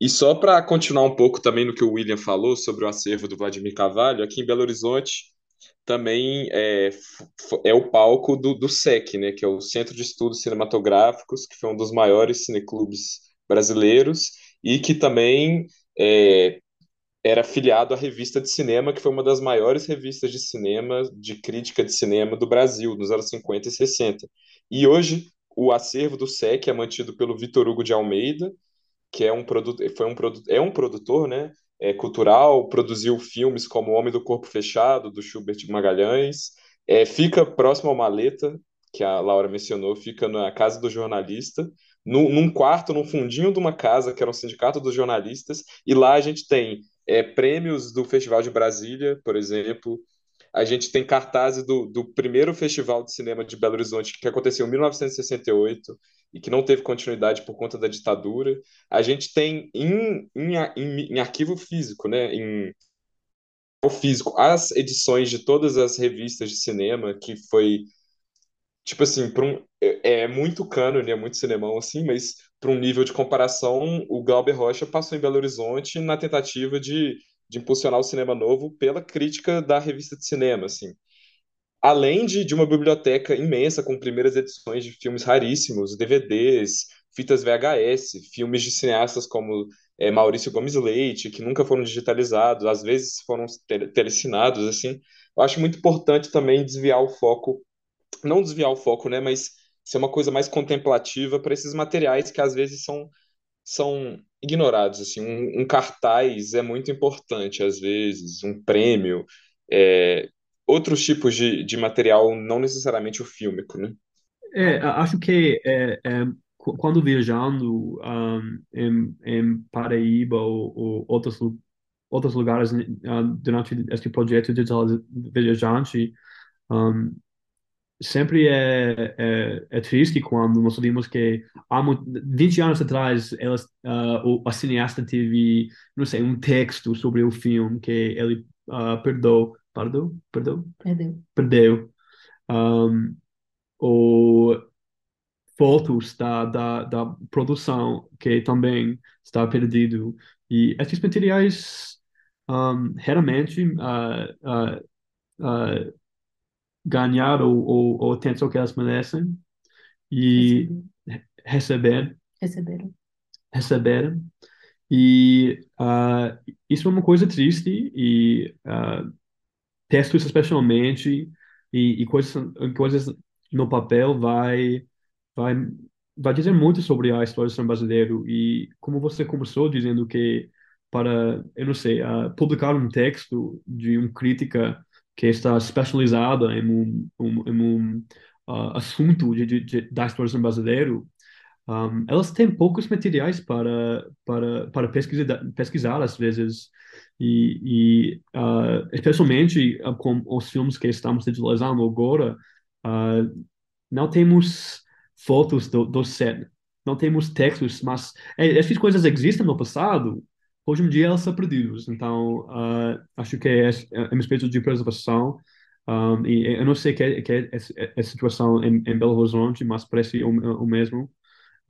E só para continuar um pouco também no que o William falou sobre o acervo do Vladimir Carvalho, aqui em Belo Horizonte também é, é o palco do, do SEC, né, que é o Centro de Estudos Cinematográficos, que foi um dos maiores cineclubes brasileiros, e que também é, era filiado à revista de cinema, que foi uma das maiores revistas de cinema, de crítica de cinema do Brasil, nos anos 50 e 60. E hoje o acervo do SEC é mantido pelo Vitor Hugo de Almeida, que é um produto, foi um produto, é um produtor, né, é, cultural, produziu filmes como O Homem do Corpo Fechado, do Schubert Magalhães, é, fica próximo ao Maleta, que a Laura mencionou, fica na casa do jornalista, num, num quarto, num fundinho de uma casa, que era um sindicato dos jornalistas, e lá a gente tem é, prêmios do Festival de Brasília, por exemplo, a gente tem cartazes do, do primeiro Festival de Cinema de Belo Horizonte, que aconteceu em 1968 e que não teve continuidade por conta da ditadura. A gente tem em, em, em, em arquivo físico, né, em físico, as edições de todas as revistas de cinema que foi tipo assim, um, é, é muito cânone, é muito cinemão, assim, mas para um nível de comparação, o Glauber Rocha passou em Belo Horizonte na tentativa de, de impulsionar o cinema novo pela crítica da revista de cinema, assim. Além de, de uma biblioteca imensa com primeiras edições de filmes raríssimos, DVDs, fitas VHS, filmes de cineastas como é, Maurício Gomes Leite, que nunca foram digitalizados, às vezes foram telecinados, assim. Eu acho muito importante também desviar o foco não desviar o foco, né, mas ser uma coisa mais contemplativa para esses materiais que às vezes são, são ignorados. Assim, um, um cartaz é muito importante, às vezes, um prêmio, é, outros tipos de, de material, não necessariamente o fílmico, né? É, acho que é, é, quando viajando um, em, em Paraíba ou, ou outros, outros lugares uh, durante este projeto de viajante, um, sempre é, é, é, triste quando nós vimos que há 20 anos atrás elas, uh, o, a cineasta teve, não sei, um texto sobre o filme que ele uh, perdeu, perdeu, perdeu, Perdeu. perdeu. Um, ou fotos da, da, da produção que também está perdido. E esses materiais um, realmente uh, uh, uh, ganhar o, o, o atenção que elas merecem e receber. Receberam. receberam e uh, isso é uma coisa triste e uh, textos especialmente e, e coisas coisas no papel vai vai vai dizer muito sobre a história do cinema brasileiro e como você começou dizendo que para eu não sei uh, publicar um texto de um crítica que está especializada em um, um, em um uh, assunto de, de, de, da cinema brasileiro um, elas têm poucos materiais para para para pesquisar pesquisar às vezes. E, e uh, especialmente uh, com os filmes que estamos digitalizando agora uh, não temos fotos do, do set não temos textos mas é, essas coisas existem no passado hoje em dia elas são perdidas então acho que é, é um espírito de preservação um, e eu não sei que é, que é, é, é a situação em, em Belo Horizonte mas parece o, o mesmo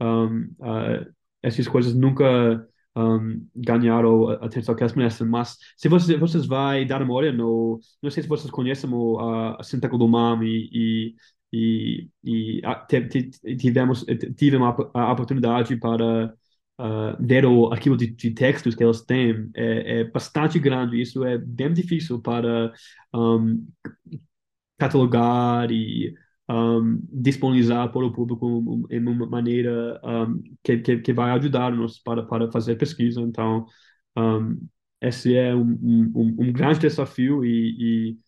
um, uh, essas coisas nunca um, ganharam a atenção que elas merecem. Mas se vocês, vocês vai dar uma olhada no, não sei se vocês conhecem o, a, a Sintaco do e, e, e, e tivemos a, a oportunidade para uh, ver o arquivo de, de, textos que elas têm é, é, bastante grande. Isso é bem difícil para um, catalogar e um, disponibilizar para o público em uma maneira um, que, que, que, vai ajudar-nos para, para fazer pesquisa. Então, esse é um, um grande desafio e, e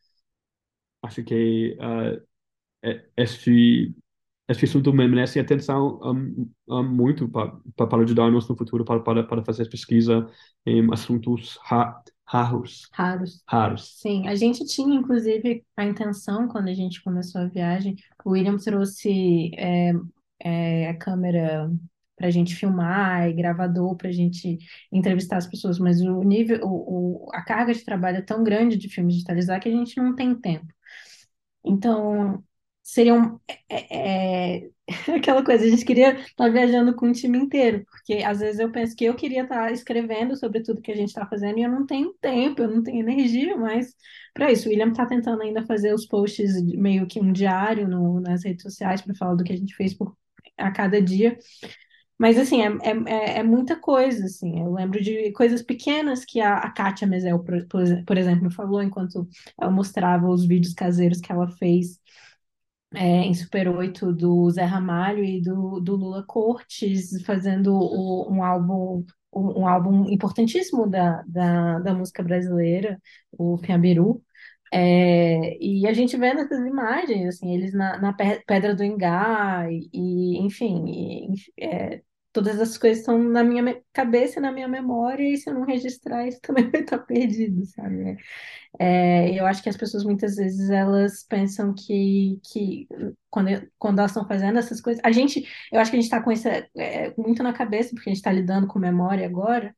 acho que uh, este, este assunto merece atenção muito para, para ajudar-nos no futuro para, para, para fazer pesquisa em assuntos raros. Raros. Raros. Sim, a gente tinha, inclusive, a intenção, quando a gente começou a viagem, o William trouxe é, é, a câmera para a gente filmar e gravador para a gente entrevistar as pessoas, mas o nível, o, o, a carga de trabalho é tão grande de filme digitalizar que a gente não tem tempo. Então, seriam é, é, aquela coisa, a gente queria estar tá viajando com o time inteiro, porque às vezes eu penso que eu queria estar tá escrevendo sobre tudo que a gente está fazendo e eu não tenho tempo, eu não tenho energia mais para isso. O William está tentando ainda fazer os posts meio que um diário no, nas redes sociais para falar do que a gente fez por, a cada dia. Mas, assim, é, é, é muita coisa, assim. Eu lembro de coisas pequenas que a, a Kátia Mesel, por, por exemplo, falou enquanto eu mostrava os vídeos caseiros que ela fez é, em Super 8 do Zé Ramalho e do, do Lula Cortes, fazendo o, um álbum um, um, álbum importantíssimo da, da, da música brasileira, o Piabiru. É, e a gente vê nessas imagens, assim, eles na, na Pedra do Ingá, e, e enfim, e, é, todas essas coisas estão na minha cabeça, na minha memória, e se eu não registrar, isso também vai estar perdido, sabe? É, eu acho que as pessoas muitas vezes elas pensam que, que quando, quando elas estão fazendo essas coisas, a gente, eu acho que a gente está com isso é, muito na cabeça, porque a gente está lidando com memória agora,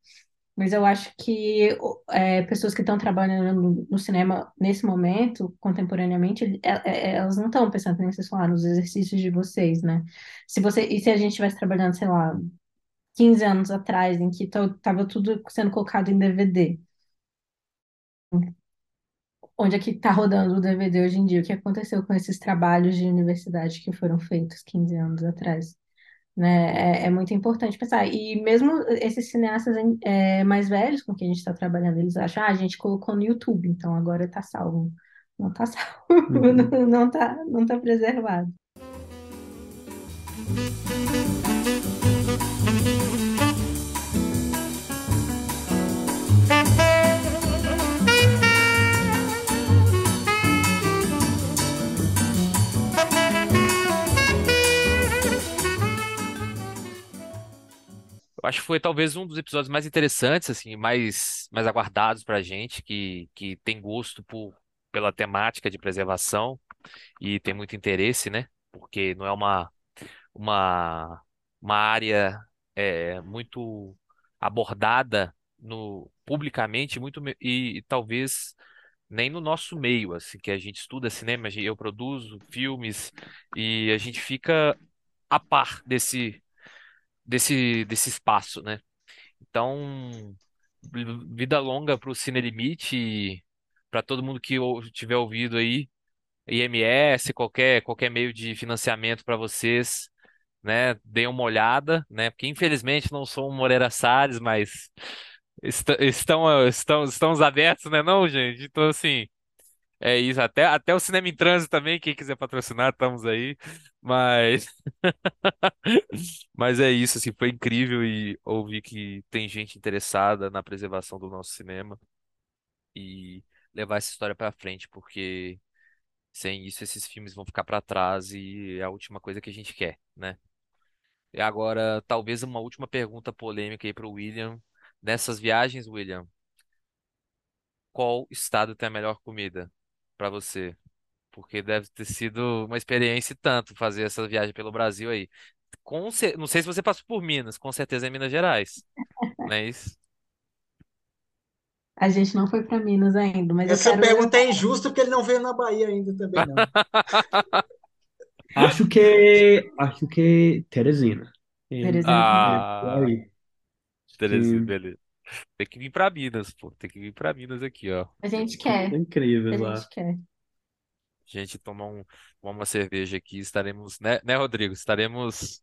mas eu acho que é, pessoas que estão trabalhando no, no, cinema nesse momento, contemporaneamente, é, é, elas não estão pensando, nem vocês nos exercícios de vocês, né? Se você, e se a gente estivesse trabalhando, sei lá, 15 anos atrás, em que estava tudo sendo colocado em DVD, onde é que está rodando o DVD hoje em dia? O que aconteceu com esses trabalhos de universidade que foram feitos 15 anos atrás? Né? É, é muito importante pensar. E mesmo esses cineastas é, mais velhos com quem a gente está trabalhando, eles acham, ah, a gente colocou no YouTube, então agora está salvo. Não está salvo, uhum. não está não tá preservado. Eu acho que foi talvez um dos episódios mais interessantes, assim, mais, mais aguardados pra gente, que, que tem gosto por, pela temática de preservação e tem muito interesse, né? Porque não é uma, uma, uma área é, muito abordada no, publicamente muito, e, e talvez nem no nosso meio, assim, que a gente estuda cinema, eu produzo filmes e a gente fica a par desse desse desse espaço, né? Então, vida longa para o Cine Limite, para todo mundo que tiver ouvido aí, IMS, qualquer qualquer meio de financiamento para vocês, né? Deem uma olhada, né? Porque infelizmente não sou um Moreira Salles, mas est estão estão estamos abertos, né, não, gente? Então assim, é isso, até, até o Cinema em Trânsito também, quem quiser patrocinar, estamos aí. Mas mas é isso, assim, foi incrível e ouvir que tem gente interessada na preservação do nosso cinema e levar essa história para frente, porque sem isso esses filmes vão ficar para trás e é a última coisa que a gente quer, né? E agora, talvez uma última pergunta polêmica aí para o William. Nessas viagens, William, qual estado tem a melhor comida para você? Porque deve ter sido uma experiência e tanto fazer essa viagem pelo Brasil aí. Com Não sei se você passou por Minas, com certeza é Minas Gerais, não é isso? A gente não foi para Minas ainda, mas eu Essa quero pergunta é injusta porque ele não veio na Bahia ainda também, não. Acho que acho que Teresina. Teresina Ah, Sim, beleza. Tem que vir pra Minas, pô. Tem que vir pra Minas aqui, ó. A gente é quer, incrível a lá. gente quer. Gente, tomar um, tomar uma cerveja aqui, estaremos, né, né, Rodrigo? Estaremos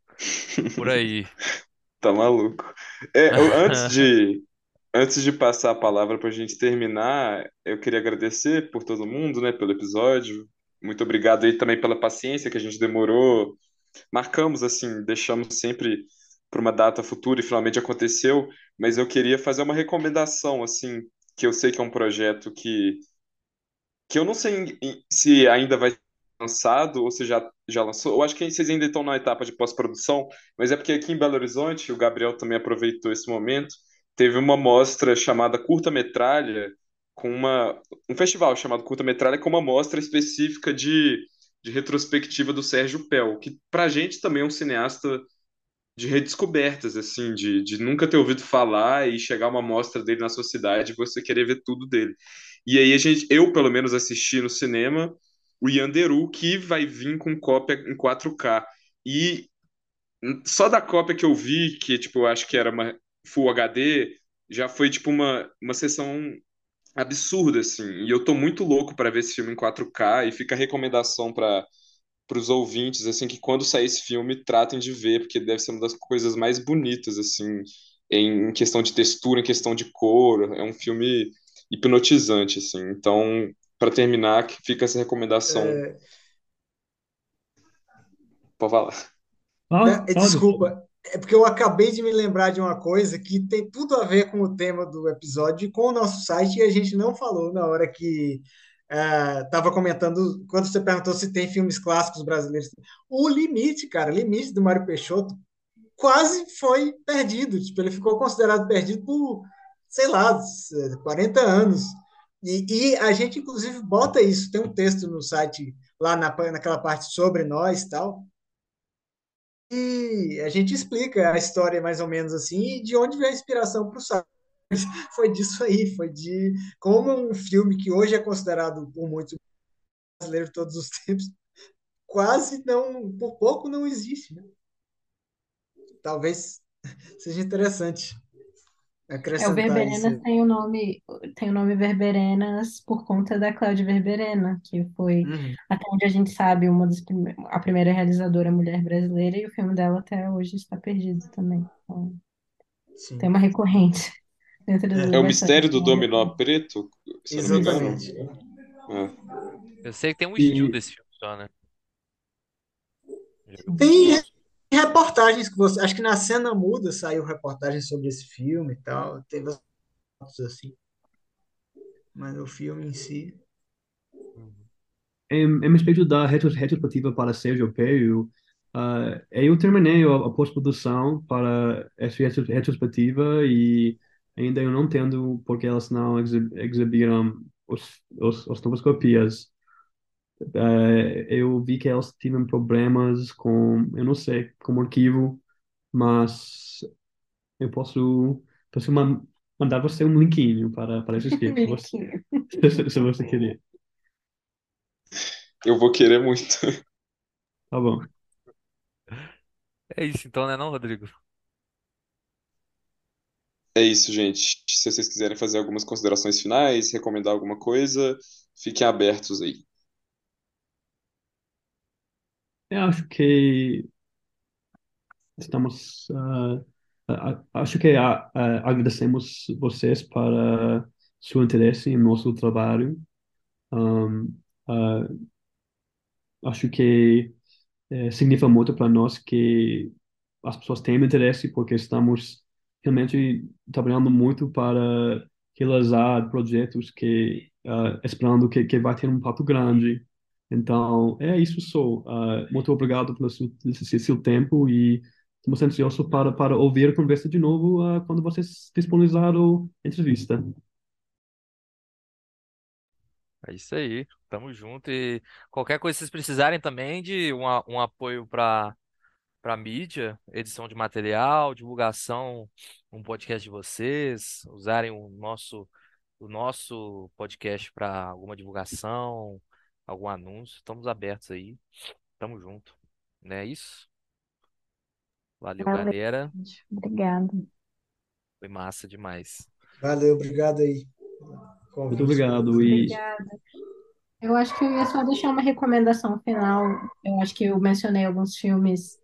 por aí. Tá maluco. É, eu- antes de, antes de passar a palavra para a gente terminar, eu queria agradecer por todo mundo, né, pelo episódio. Muito obrigado aí também pela paciência que a gente demorou. Marcamos, assim, deixamos sempre para uma data futura e finalmente aconteceu. Mas eu queria fazer uma recomendação, assim, que eu sei que é um projeto que, que eu não sei se ainda vai ser lançado ou se já, já lançou. Eu acho que vocês ainda estão na etapa de pós-produção, mas é porque aqui em Belo Horizonte, o Gabriel também aproveitou esse momento, teve uma mostra chamada Curta-Metralha, com uma, um festival chamado Curta-Metralha, com uma mostra específica de, de retrospectiva do Sérgio Pel, que pra gente também é um cineasta de redescobertas, assim, de, de nunca ter ouvido falar e chegar uma mostra dele na sua cidade e você querer ver tudo dele. E aí a gente, eu pelo menos assisti no cinema o Yanderu, que vai vir com cópia em 4K. E só da cópia que eu vi, que tipo, eu acho que era uma Full HD, já foi tipo uma, uma sessão absurda, assim. E eu tô muito louco para ver esse filme em 4K e fica a recomendação para para os ouvintes, assim, que quando sair esse filme, tratem de ver, porque deve ser uma das coisas mais bonitas, assim, em questão de textura, em questão de cor. É um filme hipnotizante, assim. Então, para terminar, que fica essa recomendação. É, Pode falar. Fala, né, fala, desculpa, é porque eu acabei de me lembrar de uma coisa que tem tudo a ver com o tema do episódio e com o nosso site e a gente não falou na hora que estava comentando, quando você perguntou se tem filmes clássicos brasileiros. O Limite, cara, Limite do Mário Peixoto, quase foi perdido. Tipo, ele ficou considerado perdido por, sei lá, 40 anos. E, e a gente, inclusive, bota isso. Tem um texto no site, lá na, naquela parte sobre nós e tal. E a gente explica a história mais ou menos assim, e de onde veio a inspiração para o site. Foi disso aí, foi de como um filme que hoje é considerado por muitos brasileiros de todos os tempos, quase não, por pouco não existe. Né? Talvez seja interessante É, o acrescentar isso. Verberenas tem o nome, tem o nome Verberenas por conta da Cláudia Verberena, que foi, Uhum. até onde a gente sabe, uma das prime- a primeira realizadora mulher brasileira, e o filme dela até hoje está perdido também. Então, tem uma recorrente é, É o mistério do da dominó preto, se eu não me engano. exatamente. É. Eu sei que tem um estilo E desse filme só, né? Tem reportagens que você. Acho que na cena muda saiu reportagem sobre esse filme e tal. Teve as fotos assim. Mas o filme em si. Em, em respeito da retro- retrospectiva para Sérgio Pello, ah, eu terminei a, a pós-produção para essa retro- retrospectiva e ainda eu não entendo porque elas não exi- exibiram os, os, as novas copias. Eh, eu vi que elas tiveram problemas com, eu não sei, com o arquivo, mas eu posso, posso uma, mandar você um linkinho para, para assistir, se você, se você querer. Eu vou querer muito. Tá bom. É isso então, né, não, Rodrigo? É isso, gente. Se vocês quiserem fazer algumas considerações finais, recomendar alguma coisa, fiquem abertos aí. Eu acho que estamos. ah, acho que ah, agradecemos vocês para seu interesse em nosso trabalho. Um, acho que eh, significa muito para nós que as pessoas têm interesse, porque estamos realmente trabalhando muito para realizar projetos que ah, esperando que, que vai ter um impacto grande. Então, é isso só. Ah, muito obrigado pelo seu, seu, tempo e estamos ansiosos para, para ouvir a conversa de novo ah, quando vocês disponibilizarem a entrevista. É isso aí. Tamo junto. E qualquer coisa vocês precisarem também de um, um apoio para para mídia, edição de material, divulgação, um podcast de vocês, usarem o nosso o nosso podcast para alguma divulgação, algum anúncio, estamos abertos aí. Tamo junto. Não é isso? Valeu, Valeu, galera. gente. Obrigada. Foi massa demais. Valeu, obrigado aí. Muito Convite. obrigado e Obrigada. Eu acho que eu ia só deixar uma recomendação final. Eu acho que eu mencionei alguns filmes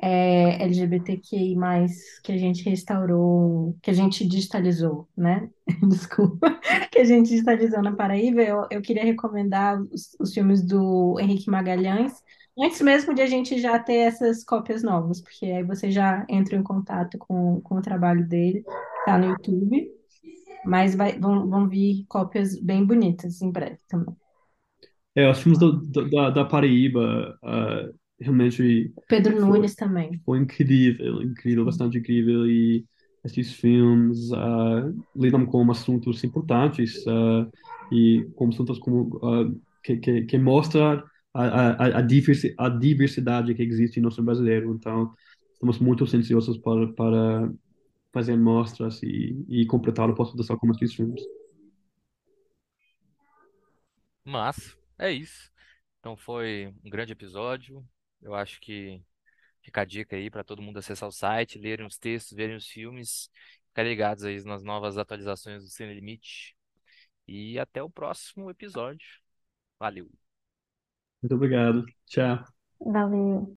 é, LGBTQI+, que a gente restaurou, que a gente digitalizou, né? Desculpa, que a gente digitalizou na Paraíba. Eu, eu queria recomendar os, os filmes do Henrique Magalhães, antes mesmo de a gente já ter essas cópias novas, porque aí você já entra em contato com, com o trabalho dele, tá no YouTube, mas vai, vão, vão vir cópias bem bonitas em breve também. é, os filmes do, do- da, da Paraíba ah, realmente Pedro foi, Nunes também. foi incrível, incrível, bastante incrível e esses filmes ah, lidam com assuntos importantes ah, e com assuntos como ah, que, que, que mostra a, a, a, diversi, a diversidade que existe no nosso brasileiro. Então, estamos muito ansiosos para, para fazer mostras e, e completar o produção com esses filmes. Mas é isso. Então foi um grande episódio. Eu acho que fica a dica aí para todo mundo acessar o site, lerem os textos, verem os filmes, ficarem ligados aí nas novas atualizações do Cine Limite. E até o próximo episódio. Valeu. Muito obrigado. Tchau. Valeu.